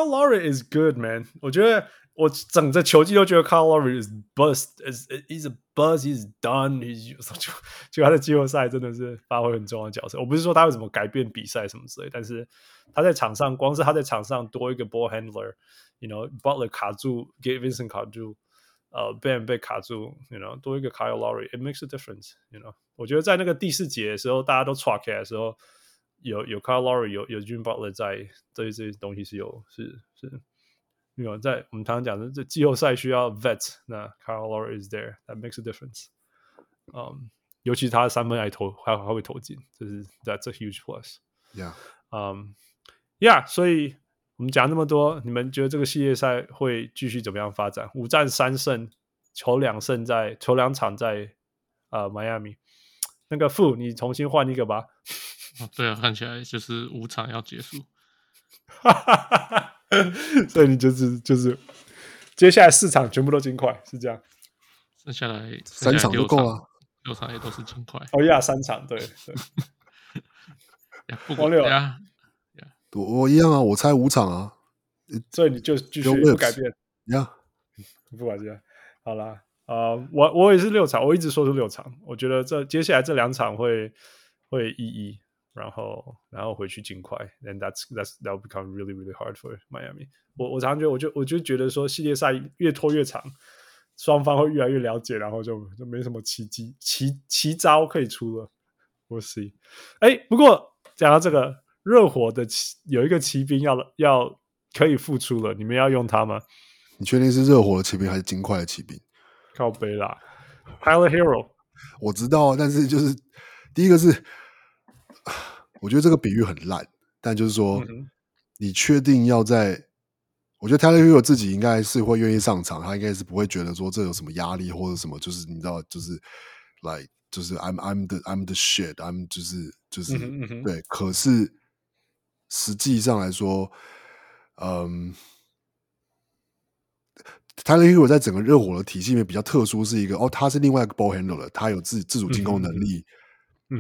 Lowry is good man，我觉得。我整个球季都觉得 Kyle Lowry is bust，is is a bust，he's done，he's 就就他的季后赛真的是发挥很重要的角色。我不是说他会怎么改变比赛什么之类，但是他在场上，光是他在场上多一个 ball handler，you know，Butler 卡住，Gabe Vincent 卡住，呃，Bam 被卡住，you know，多一个 Kyle Lowry，it makes a difference，you know。我觉得在那个第四节的时候，大家都岔开的时候，有有 Kyle Lowry，有有 Jimmy Butler 在，这些这些东西是有是是。 没有在我们常常讲的这季后赛需要 vet，那 Kyle Lowry is there，that makes a difference。嗯，尤其他的三分还投还还会投进，这是 that's a huge plus。Yeah，嗯，Yeah，所以我们讲那么多，你们觉得这个系列赛会继续怎么样发展？五战三胜，球两胜在球两场在呃迈阿密。那个负，你重新换一个吧。哦，对啊，看起来就是五场要结束。所以你就是就是，接下来四场全部都金块，是这样。剩下来三场就够了，六场也都是金块。哦呀，三场对对。不六 呀，我我一样啊，我猜五场啊。所以你就继续不改变呀，不管这样。好啦，啊、uh,，我我也是六场，我一直说是六场。我觉得这接下来这两场会会一一，然后然后回去尽快。And that's that's that will become really really hard for Miami。我我常常觉得，我就我就觉得说，系列赛越拖越长，双方会越来越了解，然后就就没什么奇迹奇奇招可以出了。We'll see。哎，不过讲到这个热火的骑有一个骑兵要要可以复出了，你们要用他吗？你确定是热火的骑兵还是金块的骑兵？靠北啦，Tyler Hero，我知道，但是就是第一个是，我觉得这个比喻很烂，但就是说，嗯、你确定要在？我觉得 Tyler Hero 自己应该是会愿意上场，他应该是不会觉得说这有什么压力或者什么，就是你知道，就是来，like, 就是 I'm I'm the I'm the shit，I'm 就是就是、嗯、对，可是实际上来说，嗯。Tyler Herro 在整个热火的体系里面比较特殊，是一个哦，他是另外一个 ball handler，他有自自主进攻能力，嗯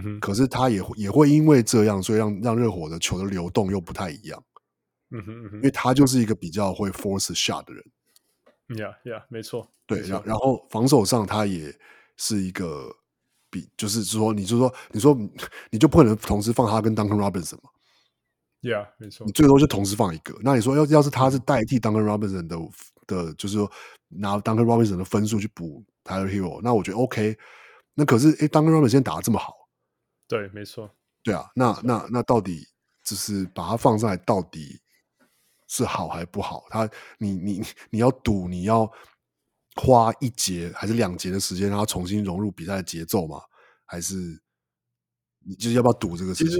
哼，可是他也也会因为这样，所以让让热火的球的流动又不太一样，嗯哼嗯哼，因为他就是一个比较会 force shot 的人，Yeah Yeah，没错，对，然然后防守上他也是一个比，就是说，你就说，你说你就不可能同时放他跟 Duncan Robinson 嘛，Yeah，没错，你最多就同时放一个，那你说要要是他是代替 Duncan Robinson 的。的，就是说拿 Duncan Robinson 的分数去补 Tyler Hero，那我觉得 OK。那可是，哎，Duncan Robinson 现在打得这么好，对，没错，对啊。那那那到底就是把它放上来，到底是好还不好？他，你你你要赌，你要花一节还是两节的时间让他重新融入比赛的节奏吗？还是你就是要不要赌这个事情？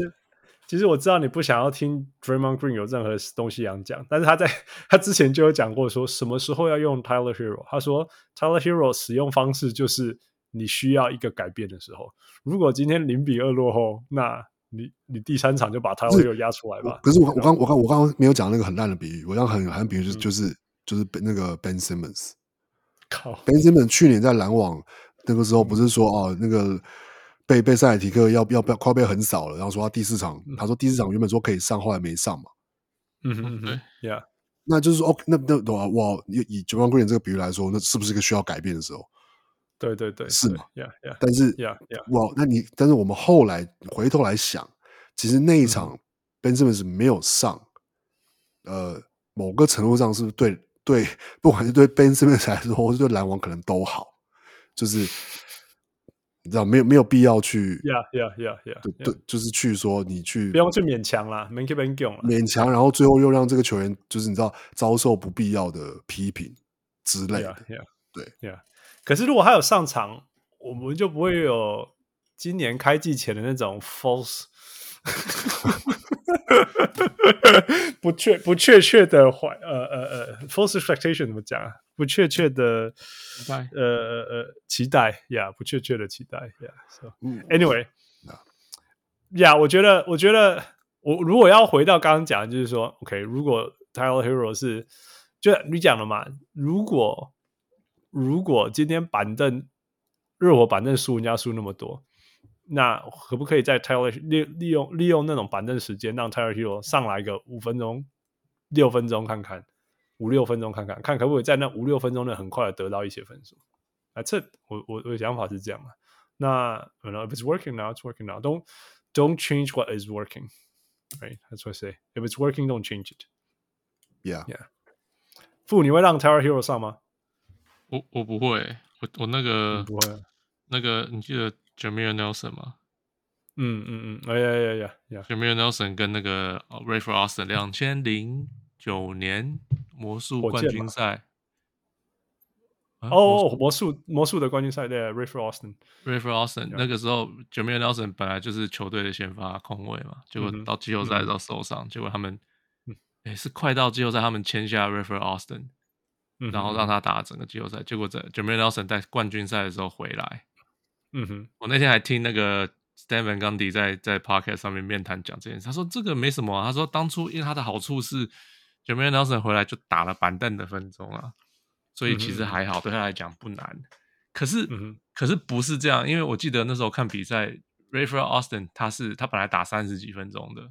其实我知道你不想要听 Draymond Green 有任何东西想讲，但是他在他之前就有讲过，说什么时候要用 Tyler Hero。他说 Tyler Hero 使用方式就是你需要一个改变的时候。如果今天零比二落后，那你你第三场就把 Tyler Hero 压出来吧。可是我我刚我刚我刚刚没有讲那个很烂的比喻，我刚很很比喻就是、嗯、就是就是那个 Ben Simmons。靠，Ben Simmons 去年在篮网那个时候不是说哦那个。被被塞尔提克要要不要快被横扫了，然后说他第四场，嗯、他说第四场原本说可以上，后来没上嘛。嗯哼嗯哼，Yeah，那就是说，那那哇哇，以以 Draymond Green 这个比喻来说，那是不是一个需要改变的时候？对对对，是嘛？Yeah Yeah，但是 Yeah Yeah，哇，那你但是我们后来回头来想，其实那一场 Ben Simmons 没有上，呃，某个程度上是不是对对，不管是对 Ben Simmons 来说，或是对篮网可能都好，就是。你知道没有没有必要去，Yeah Yeah Yeah Yeah，对对，就是去说你去不用去勉强啦，勉强勉强勉强，然后最后又让这个球员就是你知道遭受不必要的批评之类的，Yeah Yeah，对，Yeah。可是如果他有上场，我们就不会有今年开季前的那种 false。不确不确切的怀呃呃呃 false expectation 怎么讲啊？不确切的呃呃呃期待呀，不确切的期待呀。So anyway，呀，我觉得我觉得我如果要回到刚刚讲的，就是说，OK，如果 Tyler Hero 是就你讲了嘛，如果如果今天板凳热火板凳输人家输那么多。那可不可以在 Tyler 利利用利用那种板凳时间，让 Tyler Hero 上来个五分钟、六分钟看看，五六分钟看看，看可不可以在那五六分钟内很快的得到一些分数？啊，这我我我的想法是这样的。那 you know, if it's working now, it's working now. Don't don't change what is working, right? That's what I say. If it's working, don't change it. Yeah, yeah. 傅，你会让 Tyler Hero 上吗？我我不会，我我那个不会，那个你记得。Jameer Nelson 吗？嗯嗯嗯，哎呀呀呀呀！Jameer Nelson 跟那个 Rafer Austin 两千零九年魔术冠军赛。哦，魔术魔术的冠军赛对，Rafer Austin，r a f e r Austin 那个时候 Jameer Nelson 本来就是球队的先发控卫嘛，结果到季后赛的时候受伤，结果他们哎是快到季后赛，他们签下 Rafer Alston，然后让他打整个季后赛，结果在 Jameer Nelson 在冠军赛的时候回来。嗯哼，我那天还听那个 Stan Van Gundy 在在 Podcast 上面面谈讲这件事，他说这个没什么啊，他说当初因为他的好处是 Jameer Nelson 回来就打了板凳的分钟啊，所以其实还好，对他来讲不难。可是，可是不是这样，因为我记得那时候看比赛，Rafer Austin 他是他本来打三十几分钟的，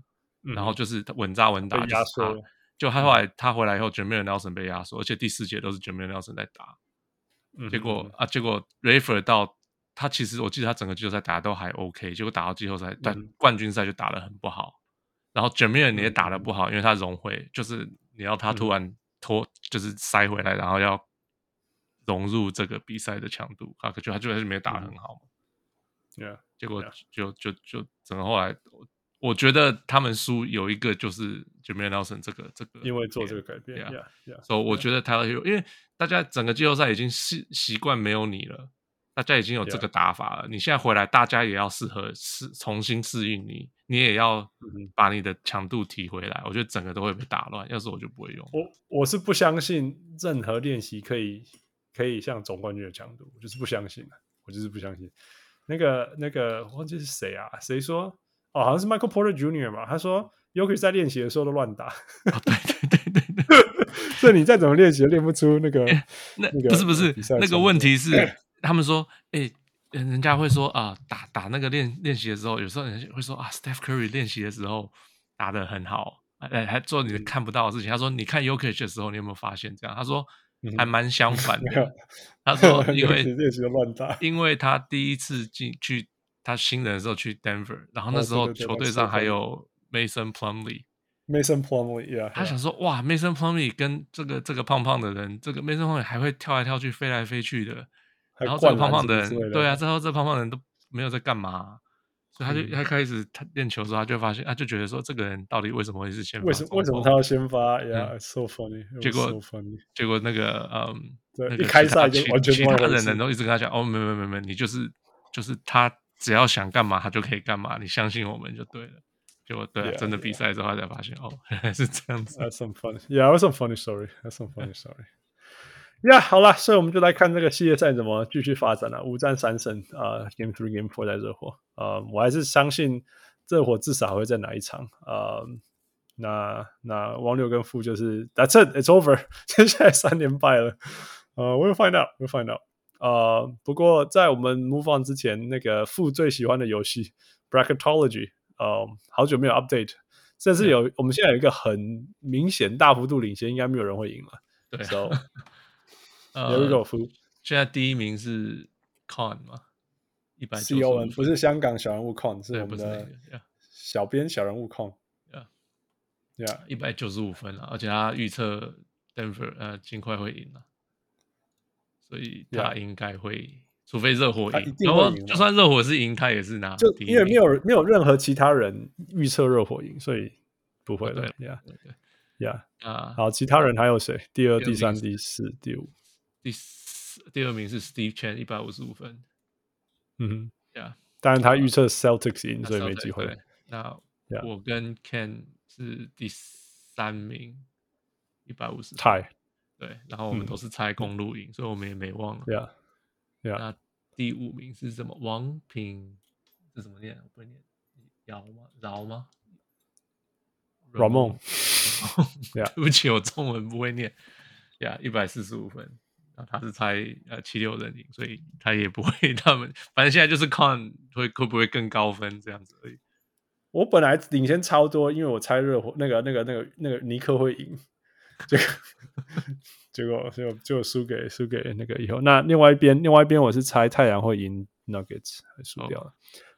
然后就是稳扎稳打压缩，就他后来他回来以后 Jameer Nelson 被压缩，而且第四节都是 Jameer Nelson 在打。嗯、结果啊，结果 Rafer 到他其实我记得他整个季后赛打的都还 OK，结果打到季后赛但冠军赛就打得很不好。然后 Jameer 也打得不好，因为他融会就是你要他突然拖，就是塞回来，然后要融入这个比赛的强度啊，可就他就还是没有打得很好嘛。Yeah，结果就就就整个后来。我觉得他们输有一个就是 Jameer Nelson 这个这个，因为做这个改变，所以我觉得他因为大家整个季后赛已经习习惯没有你了，大家已经有这个打法了。你现在回来，大家也要适合适重新适应你，你也要把你的强度提回来。我觉得整个都会被打乱，要是我就不会用。我我是不相信任何练习可以可以像总冠军的强度，我就是不相信，我就是不相信。那个那个忘记是谁啊？谁说？哦，好像是 Michael Porter Jr. 嘛，他说 Jokic 在练习的时候都乱打。哦，对对对对对，所以你再怎么练习都练不出那个。欸、那，那个不是不是那个问题是，他们说，哎、欸，人家会说啊，打打那个练练习的时候，有时候人家会说啊，Steph Curry 练习的时候打得很好，哎，还做你看不到的事情。他说，你看 Jokic 的时候，你有没有发现这样？他说，还蛮相反的。嗯、他说，因为练习乱打，因为他第一次进去。他新人的时候去 Denver，然后那时候球队上还有 Mason Plumlee，Mason Plumlee，yeah，他想说哇，Mason Plumlee 跟这个这个胖胖的人，这个 Mason Plumlee 还会跳来跳去、飞来飞去的，然后这个胖胖的人，对啊，之后这胖胖的人都没有在干嘛，所以他就他开始他练球的时候，他就发现，他就觉得说，这个人到底为什么会是先发？为什么为什么他要先发？Yeah，so funny。结果结果那个嗯，对，一开赛就完全其他人人都一直跟他讲，哦，没没没没，你就是就是他。只要想干嘛，他就可以干嘛。你相信我们就对了。结果对，yeah, 真的比赛之后才发现.哦，原来是这样子。That's some funny. Yeah, that's some funny story. That's some funny story. Yeah，好了，所以我们就来看这个系列赛怎么继续发展了，啊。五战三胜啊，uh，Game Three, Game Four 在热火啊，uh, 我还是相信热火至少会在哪一场啊。Uh, 那那王六跟傅就是 That's it, it's over。接下来三连败了。呃，uh,，We'll find out. We'll find out. 呃，不过在我们 move on 之前，那个父最喜欢的游戏 Bracketology，呃，好久没有 update，甚至有、嗯、我们现在有一个很明显大幅度领先，应该没有人会赢了。对，so 有一个父，现在第一名是 Con 吗？一百 C O N 不是香港小人物 Con，是我们的小编小人物 Con，Yeah，一百九十五分了，而且他预测 Denver 呃尽快会赢了。所以他应该会除非热火赢，然后就算热火是赢，他也是拿就。因为没有没有任何其他人预测热火赢，所以不会了。呀呀啊！好，其他人还有谁？第二、第三、第四、第五。第四、第二名是 Steve Chen，一百五十五分。嗯哼，呀，当然他预测 Celtics 赢，所以没机会。那我跟 Ken 是第三名，一百五十。太。对，然后我们都是猜公鹿赢，嗯，所以我们也没忘了。Yeah, yeah. 那第五名是什么？王品这怎么念？我不会念，饶吗？饶吗？饶梦。对不起，我中文不会念。呀，一百四十五分。那他是猜呃七六人赢，所以他也不会。他们反正现在就是看会会不会更高分这样子而已。我本来领先超多，因为我猜热火那个那个那个那个尼克会赢。这个结果就就输给输给那个以后，那另外一边另外一边我是猜太阳会赢 Nuggets，还输掉了。Oh.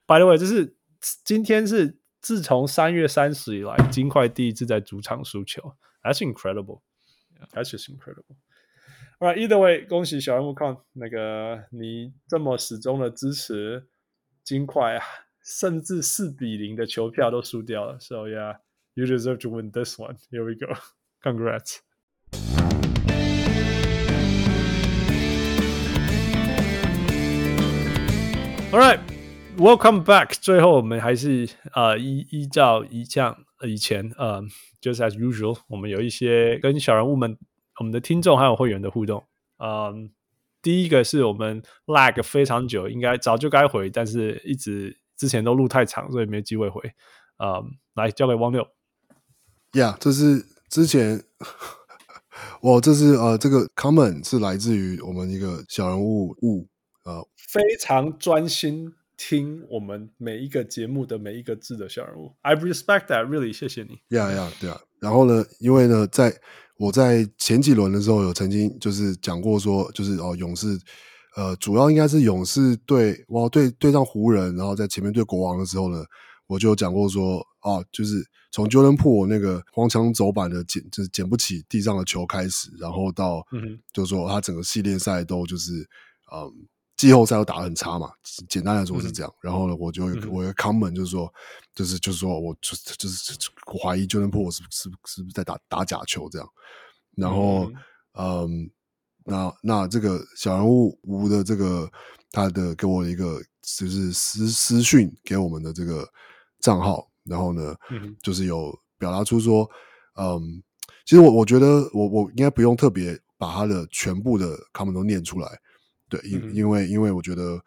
By the way，就是今天是自从三月三十以来，金块第一次在主场输球，That's incredible，That's just incredible。Alright，either way，恭喜小人物看那个你这么始终的支持金块啊，甚至四比零的球票都输掉了，So yeah，you deserve to win this one. Here we go. Congrats! All right, welcome back. 最后我们还是呃依依照一向以前呃，就是 as usual，我们有一些跟小人物们、我们的听众还有会员的互动。嗯、呃，第一个是我们 lag 非常久，应该早就该回，但是一直之前都录太长，所以没机会回。呃，来交给汪六。Yeah，这是。之前，我这是呃，这个 comment 是来自于我们一个小人物物呃，非常专心听我们每一个节目的每一个字的小人物。I respect that, really，谢谢你。Yeah, yeah，对啊。然后呢，因为呢，在我在前几轮的时候有曾经就是讲过说，就是哦，勇士，呃，主要应该是勇士对哇对对上湖人，然后在前面对国王的时候呢，我就讲过说，哦，就是从 Jordan Poole 那个荒腔走板的捡就是捡不起地上的球开始，然后到，嗯，就是说他整个系列赛都就是，嗯。季后赛都打得很差嘛，简单来说是这样。嗯、然后呢，我就我有个 comment 就是说，就是就是说我就就是我怀疑 Jordan Poole 是是是不是在打打假球这样。然后，嗯，嗯那那这个小人物吴的这个他的给我一个就是私私讯给我们的这个账号，然后呢，嗯、就是有表达出说，嗯，其实我我觉得我我应该不用特别把他的全部的 comment 都念出来。对，因因为因为我觉得，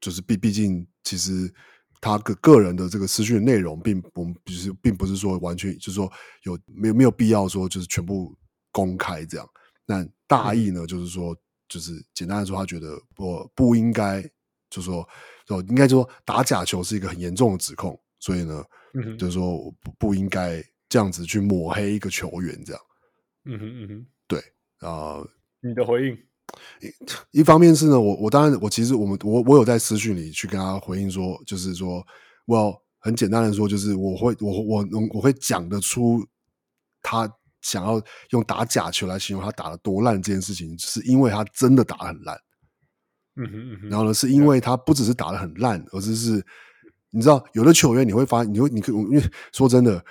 就是毕毕竟，其实他个个人的这个私讯内容，并不就是并不是说完全就是说有没有没有必要说就是全部公开这样。但大意呢，就是说，就是简单的说，他觉得我不应该，就是说，就应该就说打假球是一个很严重的指控，所以呢，嗯、就是说我不不应该这样子去抹黑一个球员这样。嗯哼嗯哼，对啊，呃、你的回应。一方面是呢，我我当然我其实我们我我有在私讯里去跟他回应说，就是说，我很简单的说，就是我会我我我会讲得出他想要用打假球来形容他打的多烂这件事情，是因为他真的打得很烂。嗯哼嗯哼。然后呢，是因为他不只是打得很烂，而是是，你知道，有的球员你会发，你会你可因为说真的，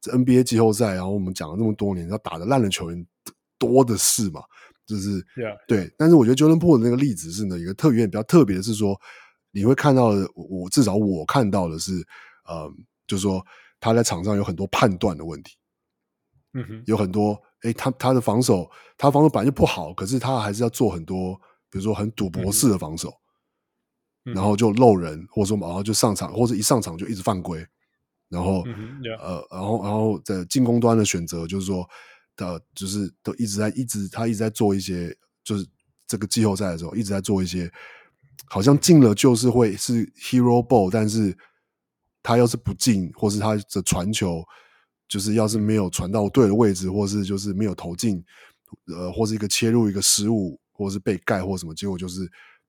这 NBA 季后赛，然后我们讲了那么多年，要打得烂的球员多的是嘛。就是 Yeah. 对，但是我觉得 Jordan Poole 的那个例子是呢，一个特别比较特别的是说，你会看到的，我至少我看到的是，呃，就是说他在场上有很多判断的问题，嗯哼，有很多，诶，他他的防守，他防守本来就不好，可是他还是要做很多，比如说很赌博式的防守，嗯、然后就漏人，或者说马上就上场，或者一上场就一直犯规，然后、嗯 yeah. 呃，然后然后在进攻端的选择就是说。呃，就是都一直在一直他一直在做一些，就是这个季后赛的时候一直在做一些，好像进了就是会是 hero ball，但是他要是不进，或是他的传球就是要是没有传到对的位置，或是就是没有投进，呃，或是一个切入一个失误，或是被盖或什么，结果就是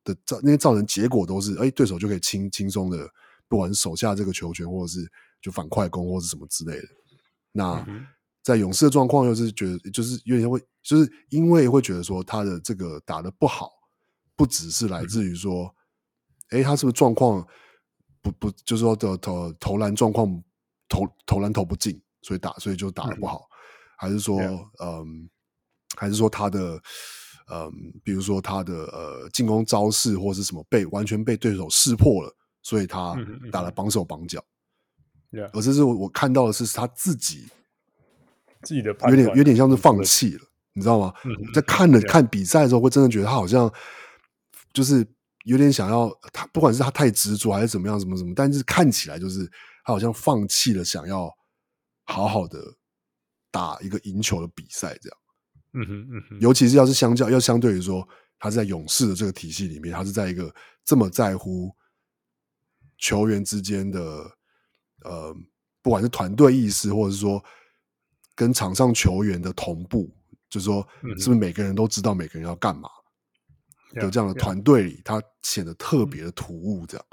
的造那些造成结果都是，哎，对手就可以轻轻松的，不管是手下这个球权，或者是就反快攻或是什么之类的，那。嗯在勇士的状况又是觉得，就是有点会，就是因为会觉得说他的这个打的不好，不只是来自于说，哎，他是不是状况不不，就是说的投投篮状况投投篮投不进，所以打所以就打的不好，还是说，嗯，还是说他的，嗯，比如说他的呃进攻招式或是什么被完全被对手识破了，所以他打了绑手绑脚，而这是我我看到的是他自己。自己的有点有点像是放弃了，你知道吗？嗯、在看了看比赛的时候，会真的觉得他好像就是有点想要他，不管是他太执着还是怎么样，怎么怎么，但是看起来就是他好像放弃了想要好好的打一个赢球的比赛，这样。嗯哼嗯哼。尤其是要是相较要相对于说，他是在勇士的这个体系里面，他是在一个这么在乎球员之间的呃，不管是团队意识，或者是说。跟场上球员的同步，就是说，是不是每个人都知道每个人要干嘛？有、嗯、这样的团队里，他显得特别的突兀，这样。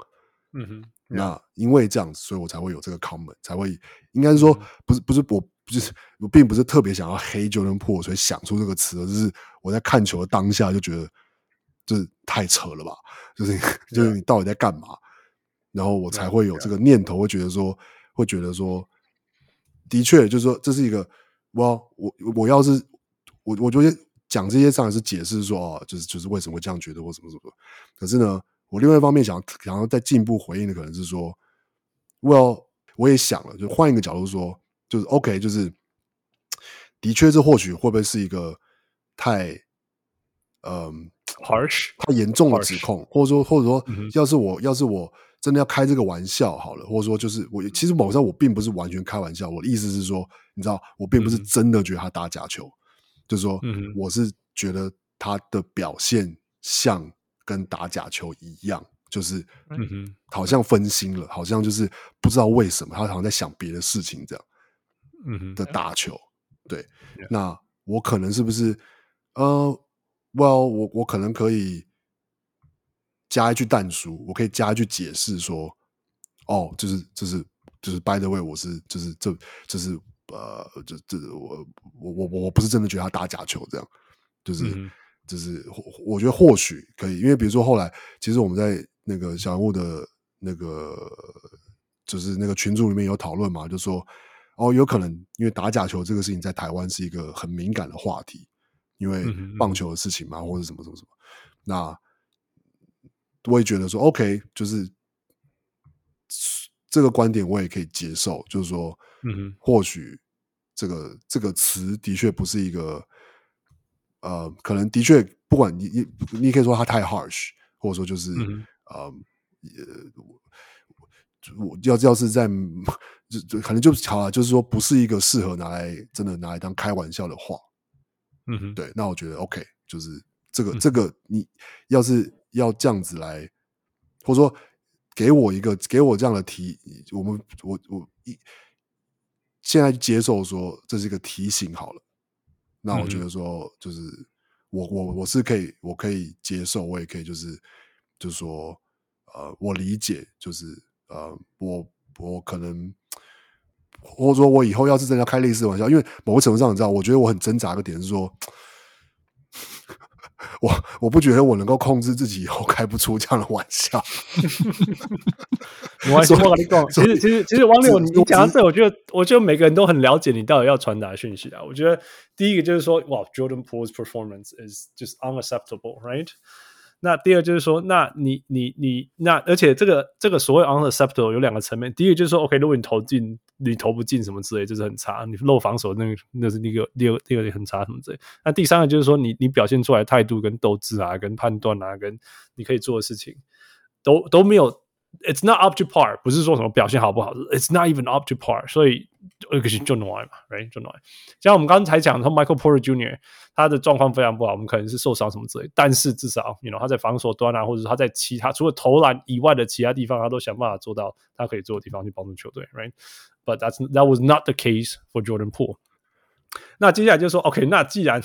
嗯哼。那因为这样子，所以我才会有这个 comment，才会应该是说，不是不是我，不是我，并不是特别想要黑 Jordan Poole，所以想出这个词，就是我在看球的当下就觉得，就是太扯了吧，就是就是你到底在干嘛？然后我才会有这个念头，会觉得说，会觉得说。的确，就是说，这是一个，我我我要是我我觉得讲这些上来是解释说，哦，就是就是为什么会这样觉得或什么什么。可是呢，我另外一方面想想要再进一步回应的，可能是说，Well，我也想了，就换一个角度说，就是 OK，就是的确，这或许会不会是一个太嗯 harsh 太严重的指控，或者说或者说，要是我要是我。真的要开这个玩笑好了，或者说就是我其实某种上我并不是完全开玩笑，我的意思是说，你知道，我并不是真的觉得他打假球，嗯、就是说，我是觉得他的表现像跟打假球一样，就是嗯哼。好像分心了，好像就是不知道为什么他好像在想别的事情这样。嗯的打球。对，Yeah. 那我可能是不是呃，Well，我我可能可以加一句淡书，我可以加一句解释说，哦，就是就是就是 By the way，我是就是这就是呃，就这我我我我不是真的觉得他打假球这样，就是、嗯、就是我觉得或许可以，因为比如说后来其实我们在那个小人物的那个就是那个群组里面有讨论嘛，就说。哦，有可能因为打假球这个事情在台湾是一个很敏感的话题，因为棒球的事情嘛，或者什么什么什么。那我也觉得说，OK，就是这个观点我也可以接受，就是说，嗯，或许这个这个词的确不是一个，呃，可能的确不管你你你可以说它太 harsh，或者说就是，嗯、呃，我要要是在。就就可能就好了，就是说不是一个适合拿来真的拿来当开玩笑的话，嗯哼，对，那我觉得 OK，就是这个、嗯、这个你要是要这样子来，或者说给我一个给我这样的提，我们我我一现在接受说这是一个提醒好了，那我觉得说就是我我我是可以我可以接受，我也可以就是就是说呃我理解就是呃我我可能。或者说，我以后要是真的要开类似的玩笑，因为某个程度上，你知道，我觉得我很挣扎的点是说，我我不觉得我能够控制自己以后开不出这样的玩笑。没关系，我跟你讲，其实其实其实王六，你讲到这，我觉得我觉得每个人都很了解你到底要传达的讯息啊。我觉得第一个就是说，哇，Jordan Poole's performance is just unacceptable，right？那第二就是说，那你你你那，而且这个这个所谓 unacceptable 有两个层面。第一个就是说，OK，如果你投进，你投不进什么之类，就是很差。你漏防守，那那是那个第二第二个很差什么之类。那第三个就是说你，你你表现出来态度跟斗志啊，跟判断啊，跟你可以做的事情，都都没有。It's not up to par，不是说什么表现好不好，It's not even up to par，所以可是就 no 嘛，right 就 no。像我们刚才讲，他 Michael Porter Jr. 他的状况非常不好，我们可能是受伤什么之类，但是至少，you know 他在防守端啊，或者是他在其他除了投篮以外的其他地方，他都想办法做到他可以做的地方去帮助球队，right？But that's that was not the case for Jordan Poole。那接下来就说，OK，那既然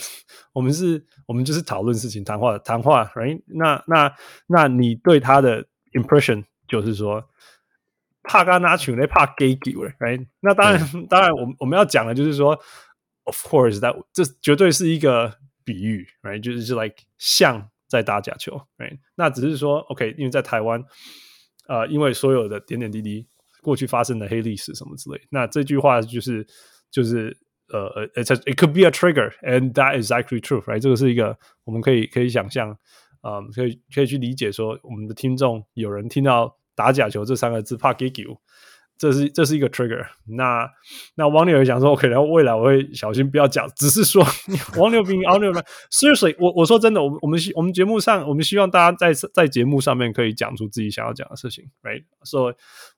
我们是，我们就是讨论事情，谈话，谈话，right？那那那你对他的 impression？ 就是说，怕干拿球，那怕给球，right？那当然，嗯、当然，我们我们要讲的，就是说，of course，that 这绝对是一个比喻，right？就是 like 像在打假球，right？那只是说，OK，因为在台湾，呃，因为所有的点点滴滴过去发生的黑历史什么之类，那这句话就是就是呃，it it could be a trigger，and that is actually true，right？这个是一个我们可以可以想象。啊、可以可以去理解说，我们的听众有人听到“打假球”这三个字，怕给球，这是这是一个 trigger 那。那王六也讲说，OK，然后未来我会小心不要讲，只是说王六比 王六呢，Seriously，我我说真的，我们我们我们节目上，我们希望大家在在节目上面可以讲出自己想要讲的事情，right？So，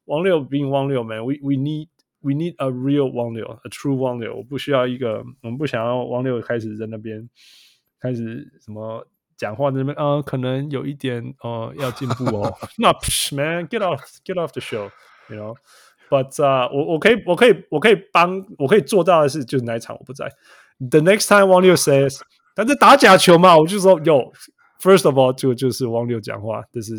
王六比王六，man，we we need we need a real 王六，a true 王六，我不需要一个，我们不想要王六开始在那边开始什么。讲话那边，呃，可能有一点，呃，要进步哦。那 man，get off，get off the show，you know。But 啊，我我可以，我可以，我可以帮，我可以做到的是，就是那一场我不在。The next time Wang Liu says，但是打假球嘛，我就说，Yo，first of all，就就是王六讲话，这是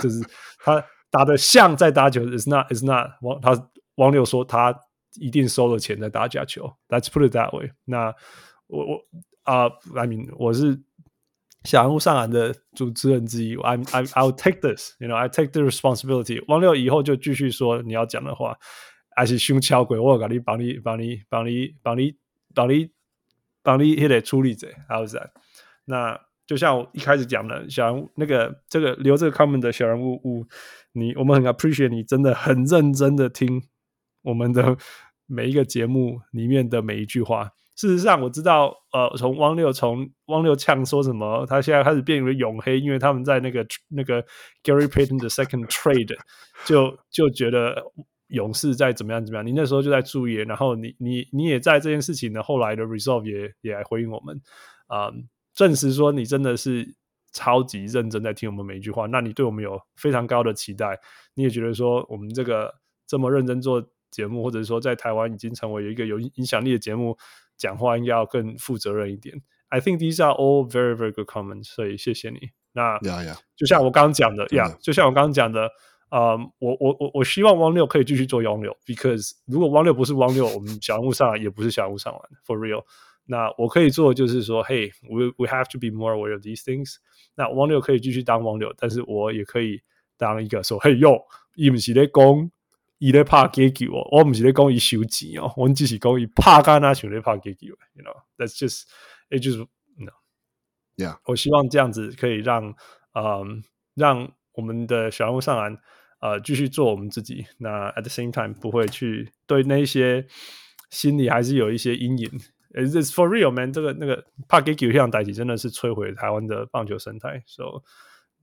这是他打的像在打球，is not，is not。王他王六说他一定收了钱在打假球，Let's put it that way。那我我啊，I mean，我是。小人物上篮的主持人之一，I'm I I'll take this，you know I take the responsibility。王六以后就继续说你要讲的话，还是胸敲鬼，我赶紧帮你帮你帮你帮你帮你帮你也得处理者，How's that？那就像我一开始讲的，小人物那个这个留这个 comment 的小人物物，你我们很 appreciate 你真的很认真的听我们的每一个节目里面的每一句话。事实上，我知道，呃，从汪六从汪六呛说什么，他现在开始变为永黑，因为他们在那个那个 Gary Payton 的 second trade 就就觉得勇士在怎么样怎么样。你那时候就在注意，然后你你你也在这件事情的后来的 Resolve 也也来回应我们，啊、呃，证实说你真的是超级认真在听我们每一句话，那你对我们有非常高的期待，你也觉得说我们这个这么认真做节目，或者说在台湾已经成为一个有影响力的节目，讲话应该要更负责任一点。I think these are all very very good comments，所以谢谢你。那.就像我刚刚讲的呀就像我刚刚讲的，嗯，我我我我希望汪六可以继续做汪六，because 如果汪六不是汪六，我们小人物上也不是小人物上完，for real。那我可以做的就是说，Hey，we we have to be more aware of these things。那汪六可以继续当汪六，但是我也可以当一个说，Hey yo，伊不是在讲伊咧拍给球哦，我毋是咧讲伊收钱哦，我只是讲伊拍干那想咧拍给球，you know，that's just it just no，yeah。我希望这样子可以让，嗯，让我们的小人物上篮，呃，继续做我们自己。那 at the same time 不会去对那些心里还是有一些阴影。Is this for real, man。这个那个怕给球这样代替真的是摧毁台湾的棒球生态，so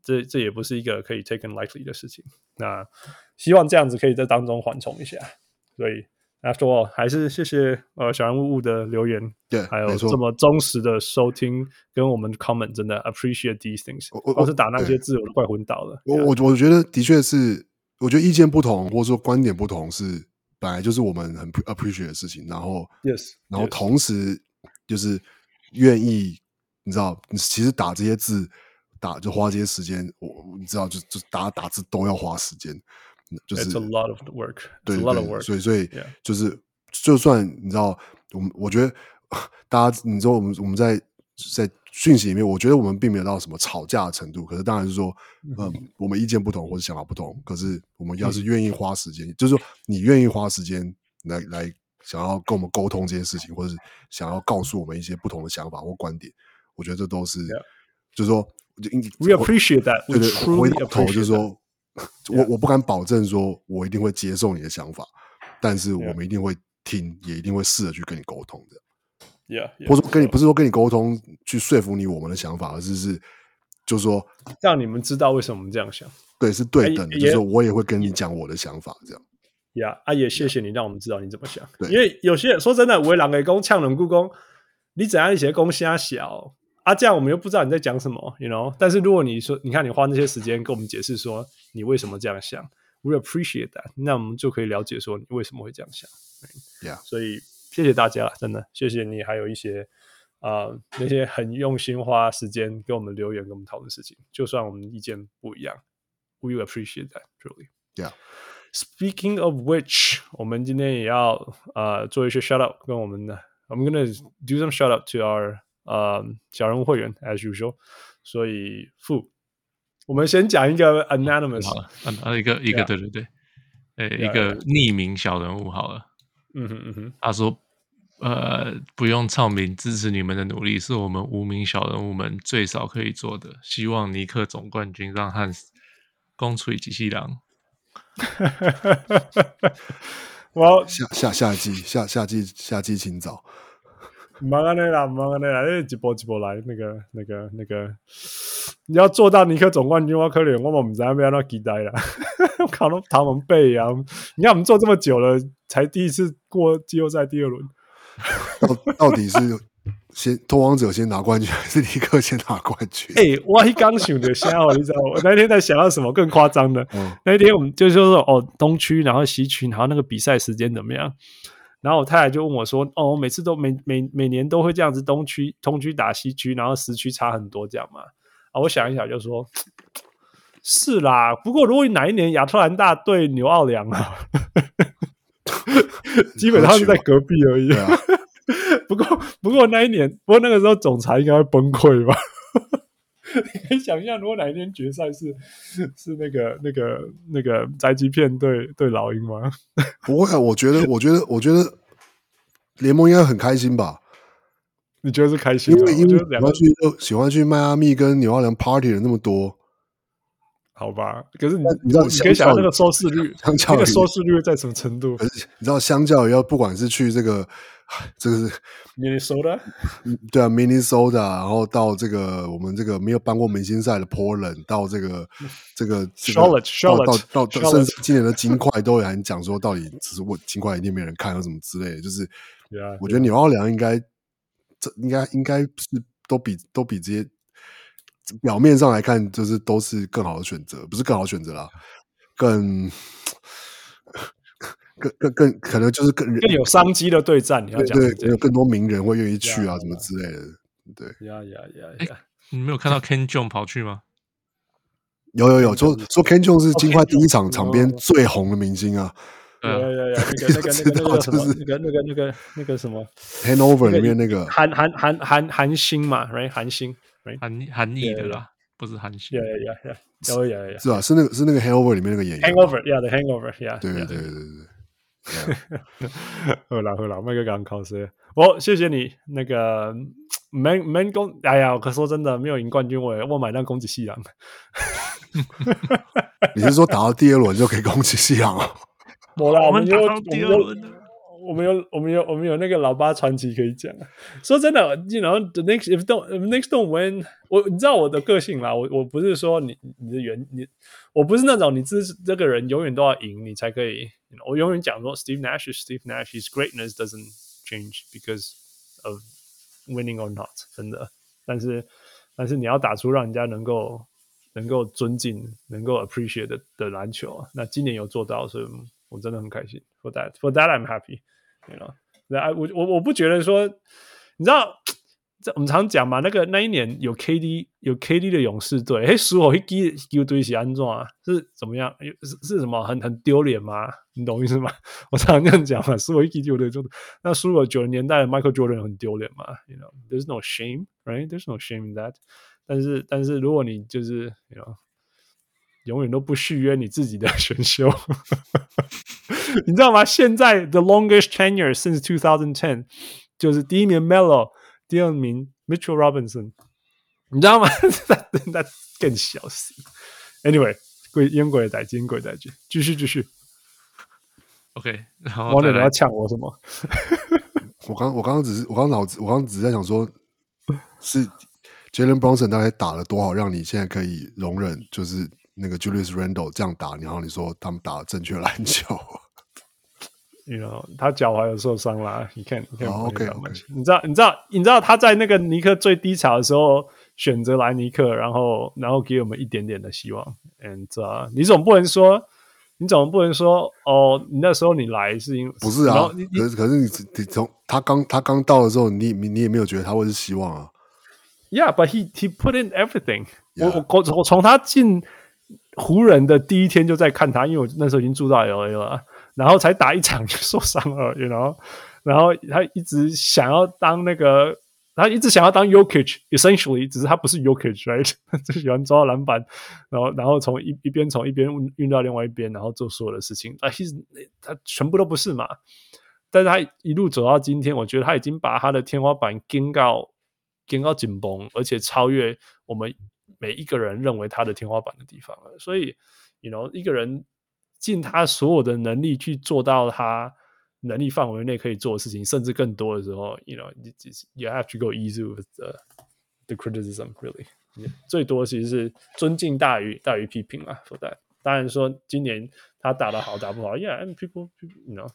这这也不是一个可以 taken lightly 的事情。那希望这样子可以在当中缓冲一下。所以 after all，还是谢谢呃小人物物的留言，对，还有这么忠实的收听跟我们 comment，真的 appreciate these things。我我是打那些字，我都快昏倒了。我我我觉得的确是，我觉得意见不同或者说观点不同是。本来就是我们很 appreciate 的事情，然后，yes，然后同时就是愿意，你知道，你其实打这些字，打就花这些时间，我你知道，就就打打字都要花时间，就是 It's a lot of work，对 a lot of work，所以所以就是，就算你知道，我们我觉得大家，你知道，我们我们在在。讯息里面，我觉得我们并没有到什么吵架的程度。可是，当然是说，嗯，我们意见不同或者想法不同。可是，我们要是愿意花时间，嗯、就是说，你愿意花时间来来想要跟我们沟通这件事情，或者是想要告诉我们一些不同的想法或观点，我觉得这都是就是说，We appreciate that。对对，回头就是说.我我不敢保证说我一定会接受你的想法，但是我们一定会听也一定会试着去跟你沟通的。Yeah, yeah, 或者说跟你不是说跟你沟通去说服你我们的想法，而是是就是说让你们知道为什么我们这样想。对，是对等的，就是说我也会跟你讲我的想法，这样。呀、yeah, 啊，也谢谢你让我们知道你怎么想。对，因为有些人说真的，为人给攻呛人故宫，你怎样一些攻虾小啊？这样我们又不知道你在讲什么，you know？但是如果你说，你看你花那些时间跟我们解释说你为什么这样想，we appreciate that，那我们就可以了解说你为什么会这样想。Yeah，所以。谢谢大家，真的谢谢你，还有一些啊、呃、那些很用心花时间给我们留言、跟我们讨论事情，就算我们意见不一样，we appreciate that truly. Yeah. Speaking of which，我们今天也要呃做一些 shout out，跟我们的我们 gonna do some shout out to our 呃小人物会员 as usual。所以负，我们先讲一个 anonymous，好了，啊一个一个对对对，呃、一个匿名小人物好了，嗯哼嗯哼，他说。呃，不用唱名，支持你们的努力是我们无名小人物们最少可以做的。希望尼克总冠军让汉斯攻出机器人。我下下下季下下季下季请早。忙啊那啦，忙啊那啦，一波一波来，那个那个那个，你要做到尼克总冠军，我可怜我们不知道要那期待了。卡龙他们背啊，你看我们做这么久了，才第一次过季后赛第二轮。到到底是先拓荒者先拿冠军，还是尼克先拿冠军？哎、欸，我刚想的想哦，你知道我那天在想到什么更夸张的？嗯、那天我们就是说哦，东区，然后西区，然后那个比赛时间怎么样？然后我太太就问我说：“哦，我每次都每每每年都会这样子，东区东区打西区，然后时区差很多，这样嘛？”啊，我想一想就说：“是啦，不过如果哪一年亚特兰大对牛奥良啊。”基本上是在隔壁而已。啊、不过，不过那一年，不过那个时候总裁应该会崩溃吧？你可以想象，如果哪一天决赛是是那个那个那个宅急片对对老鹰吗？不会啊，我觉得，我觉得，我觉得联盟应该很开心吧？你觉得是开心吗？因为因为喜欢去喜欢去迈阿密跟纽奥良 party 的那么多。好吧，可是你你知道，你可以想到那个收视率，那个收视率在什么程度？可是你知道，相较于要不管是去这个，这个是 Minnesota，对啊，Minnesota，然后到这个我们这个没有搬过明星赛的 Portland，到这个 这个 Charlotte，Charlotte，到到甚至今年的金块都有人讲说，到底只是我金块一定没人看，或什么之类的。就是，我觉得纽奥良应该这应该应该是都比都比这些。表面上来看，就是都是更好的选择，不是更好的选择啦，更更更更可能就是更更有商机的对战。你要讲对，有更多名人会愿意去啊，什么之类的。对，呀呀呀呀！你没有看到 Ken Jeong 跑去吗？有有有，说 说 Ken Jeong 是金块第一场场边最红的明星啊。有有有，那个 那个那个那个什么，那个那个那个那个什么，Hanover 里面那个韩韩韩韩韩星嘛，right 韩星韩韩裔的啦，不是韩星。Yeah yeah yeah，有有有，是吧？是那个是那个 Hangover 里面那个演员。Hangover，yeah，the Hangover，yeah。对对对对对。好了好了，麦克刚考试，我谢谢你那个 Man Man 攻，哎呀，可说真的，没有赢冠军，我我买单攻击夕阳。你是说打到第二轮就可以攻击夕阳了？我啦，我们有，我们有，我们有，我们有，我们有那个老八传奇可以讲。说真的，you know，the next if don't if next don't win，我你知道我的个性啦，我我不是说你你的原你，我不是那种你这这个人永远都要赢你才可以。我永远讲说，Steve Nash is Steve Nash，his greatness doesn't change because of winning or not，真的。但是但是你要打出让人家能够能够尊敬、能够 appreciate 的的篮球，那今年有做到，所以。我真的很开心，for that，for that I'm happy 那我我我不觉得说，你知道，这我们常讲嘛，那个那一年有 KD 有 KD 的勇士队，哎，输我一记球队是安怎啊？是怎么样？是是什么很很丢脸吗？你懂意思吗？我常这样讲嘛，输我一记球队就那输了九零年代的 Michael Jordan 很丢脸嘛？You know，there's no shame，right？There's no shame in that。但是但是如果你就是，you know。永远都不续约你自己的选秀，你知道吗？现在 the longest tenure since 2010就是第一名 Melo，第二名 Mitchell Robinson，你知道吗？那那更小气。Anyway，鬼烟鬼仔，烟鬼仔，继续继续。OK，然后王磊要抢我什么？我刚我刚刚只是我刚脑子我刚刚只是在想说，是 Jalen Brunson 大概打了多少，让你现在可以容忍就是。那个 Julius Randle 这样打，然后你说他们打正确篮球，you know 他脚踝有受伤啦。你看，你看，OK，你知道，你知道，你知道他在那个尼克最低潮的时候选择来尼克，然后，然后给我们一点点的希望。And 啊，你总不能说，你总不能说，哦，你那时候你来是因为不是啊？可是可是你你从他刚他刚到的时候，你你你也没有觉得他会是希望啊？Yeah，but he he put in everything。我我我从他进。湖人的第一天就在看他，因为我那时候已经住到 LA 了，然后才打一场就受伤了，you know，然后他一直想要当那个，他一直想要当 Yokich，essentially，只是他不是 Jokic，right？就喜欢抓篮板，然后然后从一一边从一边运运到另外一边，然后做所有的事情啊，其实他全部都不是嘛，但是他一路走到今天，我觉得他已经把他的天花板撑到撑到紧绷，而且超越我们。每一个人认为他的天花板的地方了，所以，you know，一个人尽他所有的能力去做到他能力范围内可以做的事情，甚至更多的时候，you know，you have to go easy with the the criticism，really，最多其实是尊敬大于大于批评嘛，说在，当然说今年他打得好打不好，yeah，and people，you know。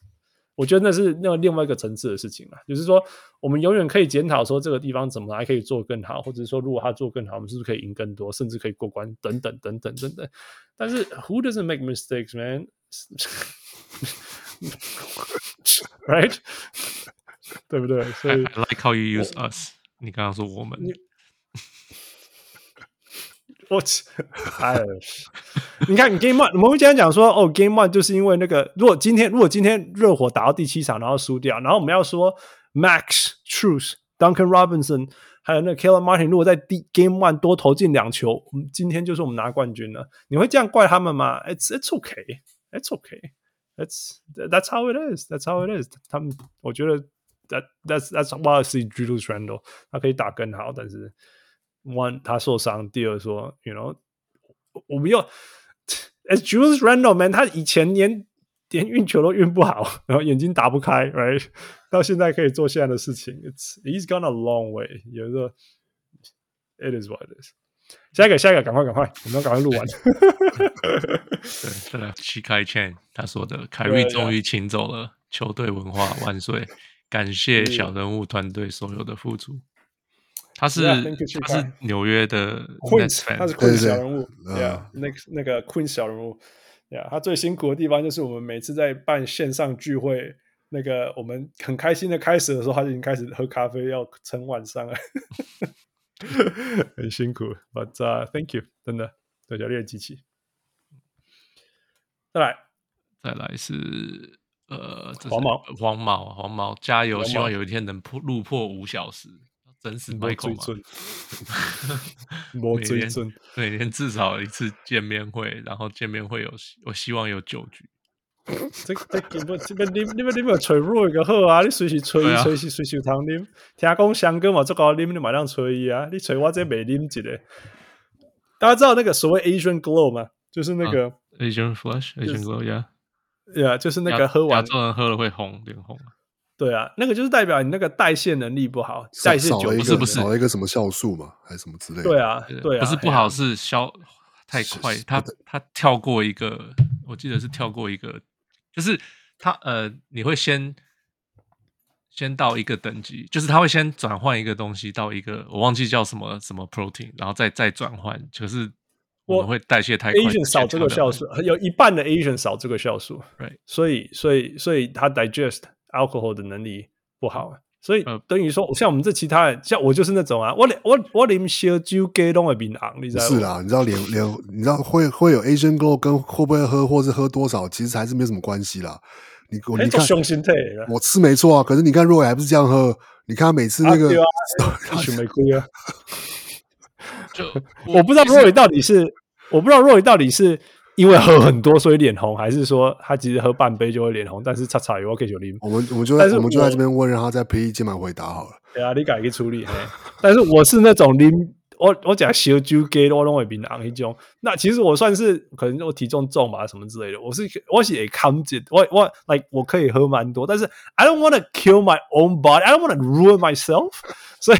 我觉得那是那另外一个层次的事情了，就是说，我们永远可以检讨说这个地方怎么还可以做更好，或者说如果他做更好，我们是不是可以赢更多，甚至可以过关等等等等等等。但是，Who doesn't make mistakes, man? Right? 对不对？所以 I like how you use us。你刚刚说我们。我去，哎，你看，Game One，我们会经常讲说，哦，Game One 就是因为那个，如果今天如果今天热火打到第七场然后输掉，然后我们要说 Max Strus、Duncan Robinson 还有那个 Caleb Martin，如果在第 Game One 多投进两球，我们今天就是我们拿冠军了。你会这样怪他们吗？It's It's okay, It's okay, That's That's how it is, That's how it is。他们，我觉得 That That's That's why I see Julius Randle，他可以打更好，但是。One，他受伤。第二说，you know，我们又，as Julius Randle man，他以前连连运球都运不好，然后眼睛打不开，right？到现在可以做现在的事情，it's he's gone a long way。有一个，it is what it is。下一个，下一个，赶快，赶快，我们要赶快录完。对，再来，Chikai Chen 他说的，凯瑞终于请走了，球队文化万岁，感谢小人物团队所有的付出。他是他是纽约的 Queen，他是 Queen 小人物，对啊，那个那个 Queen 小人物，呀，他最辛苦的地方就是我们每次在办线上聚会，那个我们很开心的开始的时候，他就已经开始喝咖啡，要撑晚上了，很辛苦。But、uh, thank you，真的，对，叫练机器。再来，再来是呃，黄毛，黄毛，黄毛，加油！希望有一天能破路破五小时，整死麦克嘛。没水准，每天至少一次见面会，然后见面会有，我希望有酒局。这这根本这边你你们你们吹弱一个好啊！你随时吹随时随时有汤啉。听讲香哥嘛，这个啉你马上吹啊！你吹我这没啉一个。大家知道那个所谓 Asian Glow 吗？就是那个。Asian flush，Asian glow，yeah，yeah，就是那个喝完，亚洲人喝了会红，脸红。对啊，那个就是代表你那个代谢能力不好，代谢久不是不是少了一个什么酵素嘛，还是什么之类的？对啊，对啊，不是不好，是消太快，他他跳过一个，我记得是跳过一个，就是他呃，你会先先到一个等级，就是他会先转换一个东西到一个，我忘记叫什么什么 protein，然后再再转换，可是。我们会代谢太快，Asian 少这个酵素，有一半的 Asian 少这个酵素，Right. 所以所以所以他 digest alcohol 的能力不好，所以等于说，像我们这其他人，像我就是那种啊，我我我连烧酒给都会变昂，你知道吗？是啦，你知道连连你知道会会有 Asian girl 跟会不会喝或是喝多少，其实还是没什么关系啦。你我你看，我吃没错啊，可是你看 Roy 还不是这样喝？你看他每次那个，许玫瑰啊。就我不知道 Roy 到底是，我不知道 Roy 到底是因为喝很多所以脸红，还是说他其实喝半杯就会脸红，但是擦擦油我可以酒淋。我们我们就在我们就在这边问，让他在 PE 键盘回答好了。对啊，你改去处理。但是我是那种淋我我讲小酒给我弄会变红一种。那其实我算是可能我体重重吧，什么之类的。我是我是也 comfort，我我 like 我可以喝蛮多，但是 I don't want to kill my own body，I don't want to ruin myself，所以。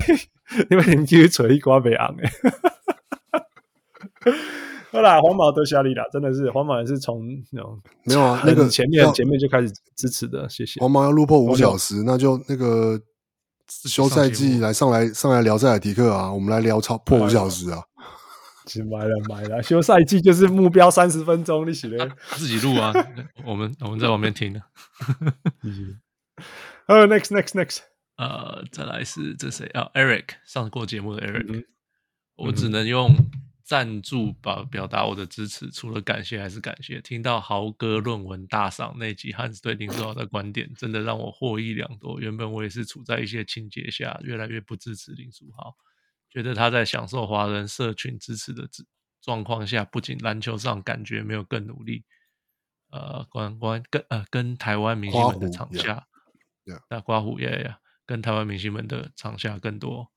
你们继续扯一瓜被昂哎，好啦，黄毛得下力啦，真的是黄毛也是从那种没有啊，那个前面前面就开始支持的，谢谢。黄毛要录破五小时，那就那个休赛季来上来上来聊塞尔提克啊，我们来聊超破五小时啊，买了买了，休赛季就是目标三十分钟，你写的自己录啊，我们我们在旁边听的。呃，next next next。呃，再来是这谁啊？Eric 上过节目的 Eric，、嗯、我只能用赞助表表达我的支持，除了感谢还是感谢。听到豪哥论文大赏那集汉斯对林书豪的观点，真的让我获益良多。原本我也是处在一些情节下，越来越不支持林书豪，觉得他在享受华人社群支持的状况下，不仅篮球上感觉没有更努力，呃，关关跟呃跟台湾明星们的场下，那刮胡耶呀。跟台湾明星们的场下更多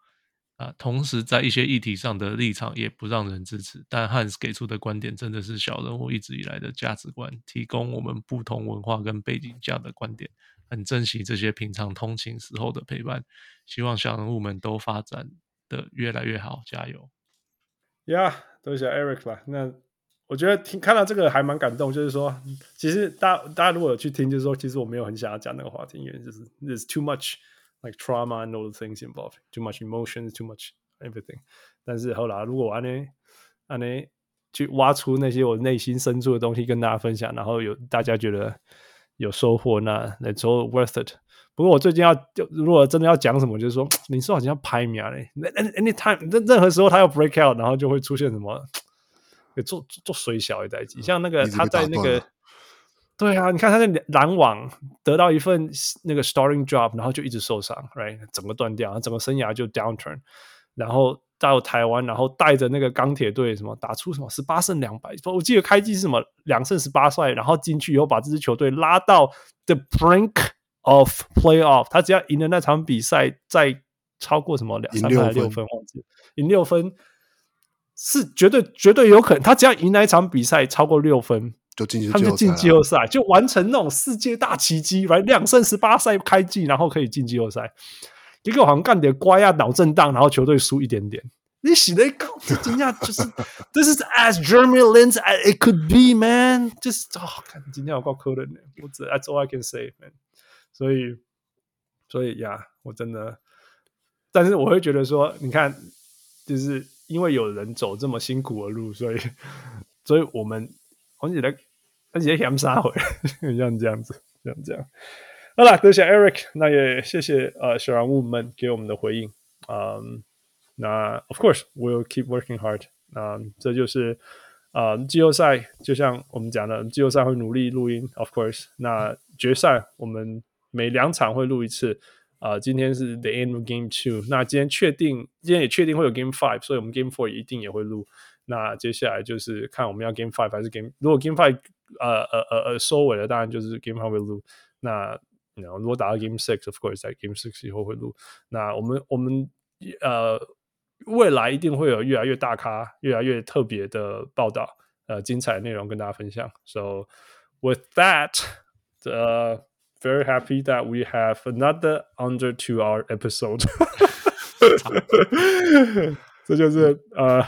啊，同时在一些议题上的立场也不让人支持。但汉斯给出的观点真的是小人物一直以来的价值观，提供我们不同文化跟背景下的观点，很珍惜这些平常通勤时候的陪伴。希望小人物们都发展得越来越好，加油！，yeah，多谢 Eric 吧。那我觉得听看到这个还蛮感动，就是说，其实大家大家如果有去听，就是说，其实我没有很想要讲那个话题，因为就是 There's too much。Like trauma and all the things involved, too much emotions, too much everything。但是后来，如果我安呢安呢去挖出那些我内心深处的东西跟大家分享，然后有大家觉得有收获，那 all worth it。不过我最近要就如果真的要讲什么，就是说 你说好像要拍名嘞，anytime 任任何时候他要 break out，然后就会出现什么做做水小一代机，像那个他在那个。对啊，你看他在篮网得到一份那个 starting job，然后就一直受伤，right，整个断掉，整个生涯就 downturn，然后到台湾，然后带着那个钢铁队什么打出什么十八胜两百，我记得开机是什么两胜十八帅，然后进去以后把这支球队拉到 the brink of playoff，他只要赢了那场比赛，再超过什么两三分六分，忘记赢六分是绝对绝对有可能，他只要赢那一场比赛超过六分。就进他们就进季后赛，就完成那种世界大奇迹，来两胜十八赛开季，然后可以进季后赛。结果好像干点乖啊，脑震荡，然后球队输一点点。你写的靠，这惊讶就是，This is as Jeremy Lin as it could be, man。就是哦，看今天我够可怜的，我只 That's all I can say, man。所以，所以呀，我真的，但是我会觉得说，你看，就是因为有人走这么辛苦的路，所以，所以我们。我觉得而且想杀回，像这样子，像这样。好了，多谢 Eric，那也谢谢呃小人物们给我们的回应。嗯、那 Of course we'll keep working hard。那这就是呃季后赛，就像我们讲的，季后赛会努力录音。Of course，那决赛我们每两场会录一次。啊、呃，今天是 the end of game two。那今天确定，今天也确定会有 game five，所以我们 game four 一定也会录。那接下来就是看我们要 game five 还是 game。如果 game five 呃呃呃呃收尾了，当然就是 game five 会录。那然后如果打到 game six，of course 在 game six 以后会录。那我们我们呃未来一定会有越来越大咖、越来越特别的报道，呃，精彩的内容跟大家分享。So with that，呃。Very happy that we have another under two hour episode 这就是呃，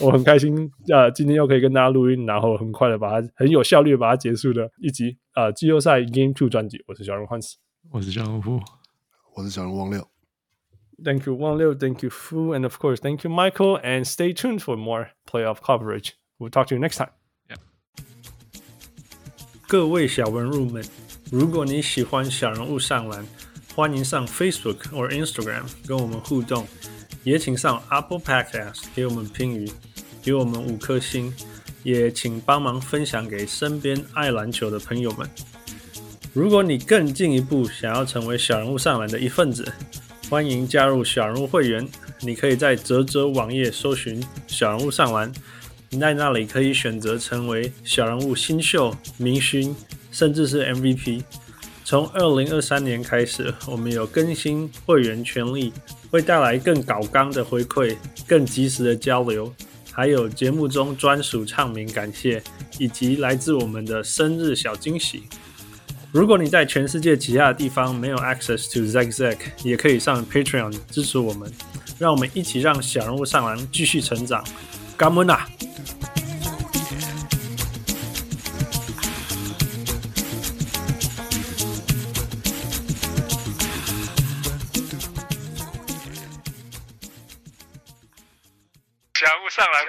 我很开心呃，今天又可以跟大家录音，然后很快的把它很有效率的把它结束的一集呃季后赛 Game Two 专辑。我是小人 Hans，我是小人夫，我是小人汪六。Thank you 汪六，Thank you Fu，and of course Thank you Michael，and stay tuned for more playoff coverage. We'll talk to you next time. Yeah. 各位小文入们。如果你喜欢小人物上篮，欢迎上 Facebook 或 Instagram 跟我们互动，也请上 Apple Podcast 给我们评语，给我们五颗星，也请帮忙分享给身边爱篮球的朋友们。如果你更进一步想要成为小人物上篮的一份子，欢迎加入小人物会员。你可以在泽泽网页搜寻小人物上篮，你在那里可以选择成为小人物新秀明星。甚至是 MVP。从二零二三年开始，我们有更新会员权利，会带来更高纲的回馈、更及时的交流，还有节目中专属唱名感谢，以及来自我们的生日小惊喜。如果你在全世界其他的地方没有 access to Zack Zack，也可以上 Patreon 支持我们，让我们一起让小人物上篮继续成长。感恩啊！上来，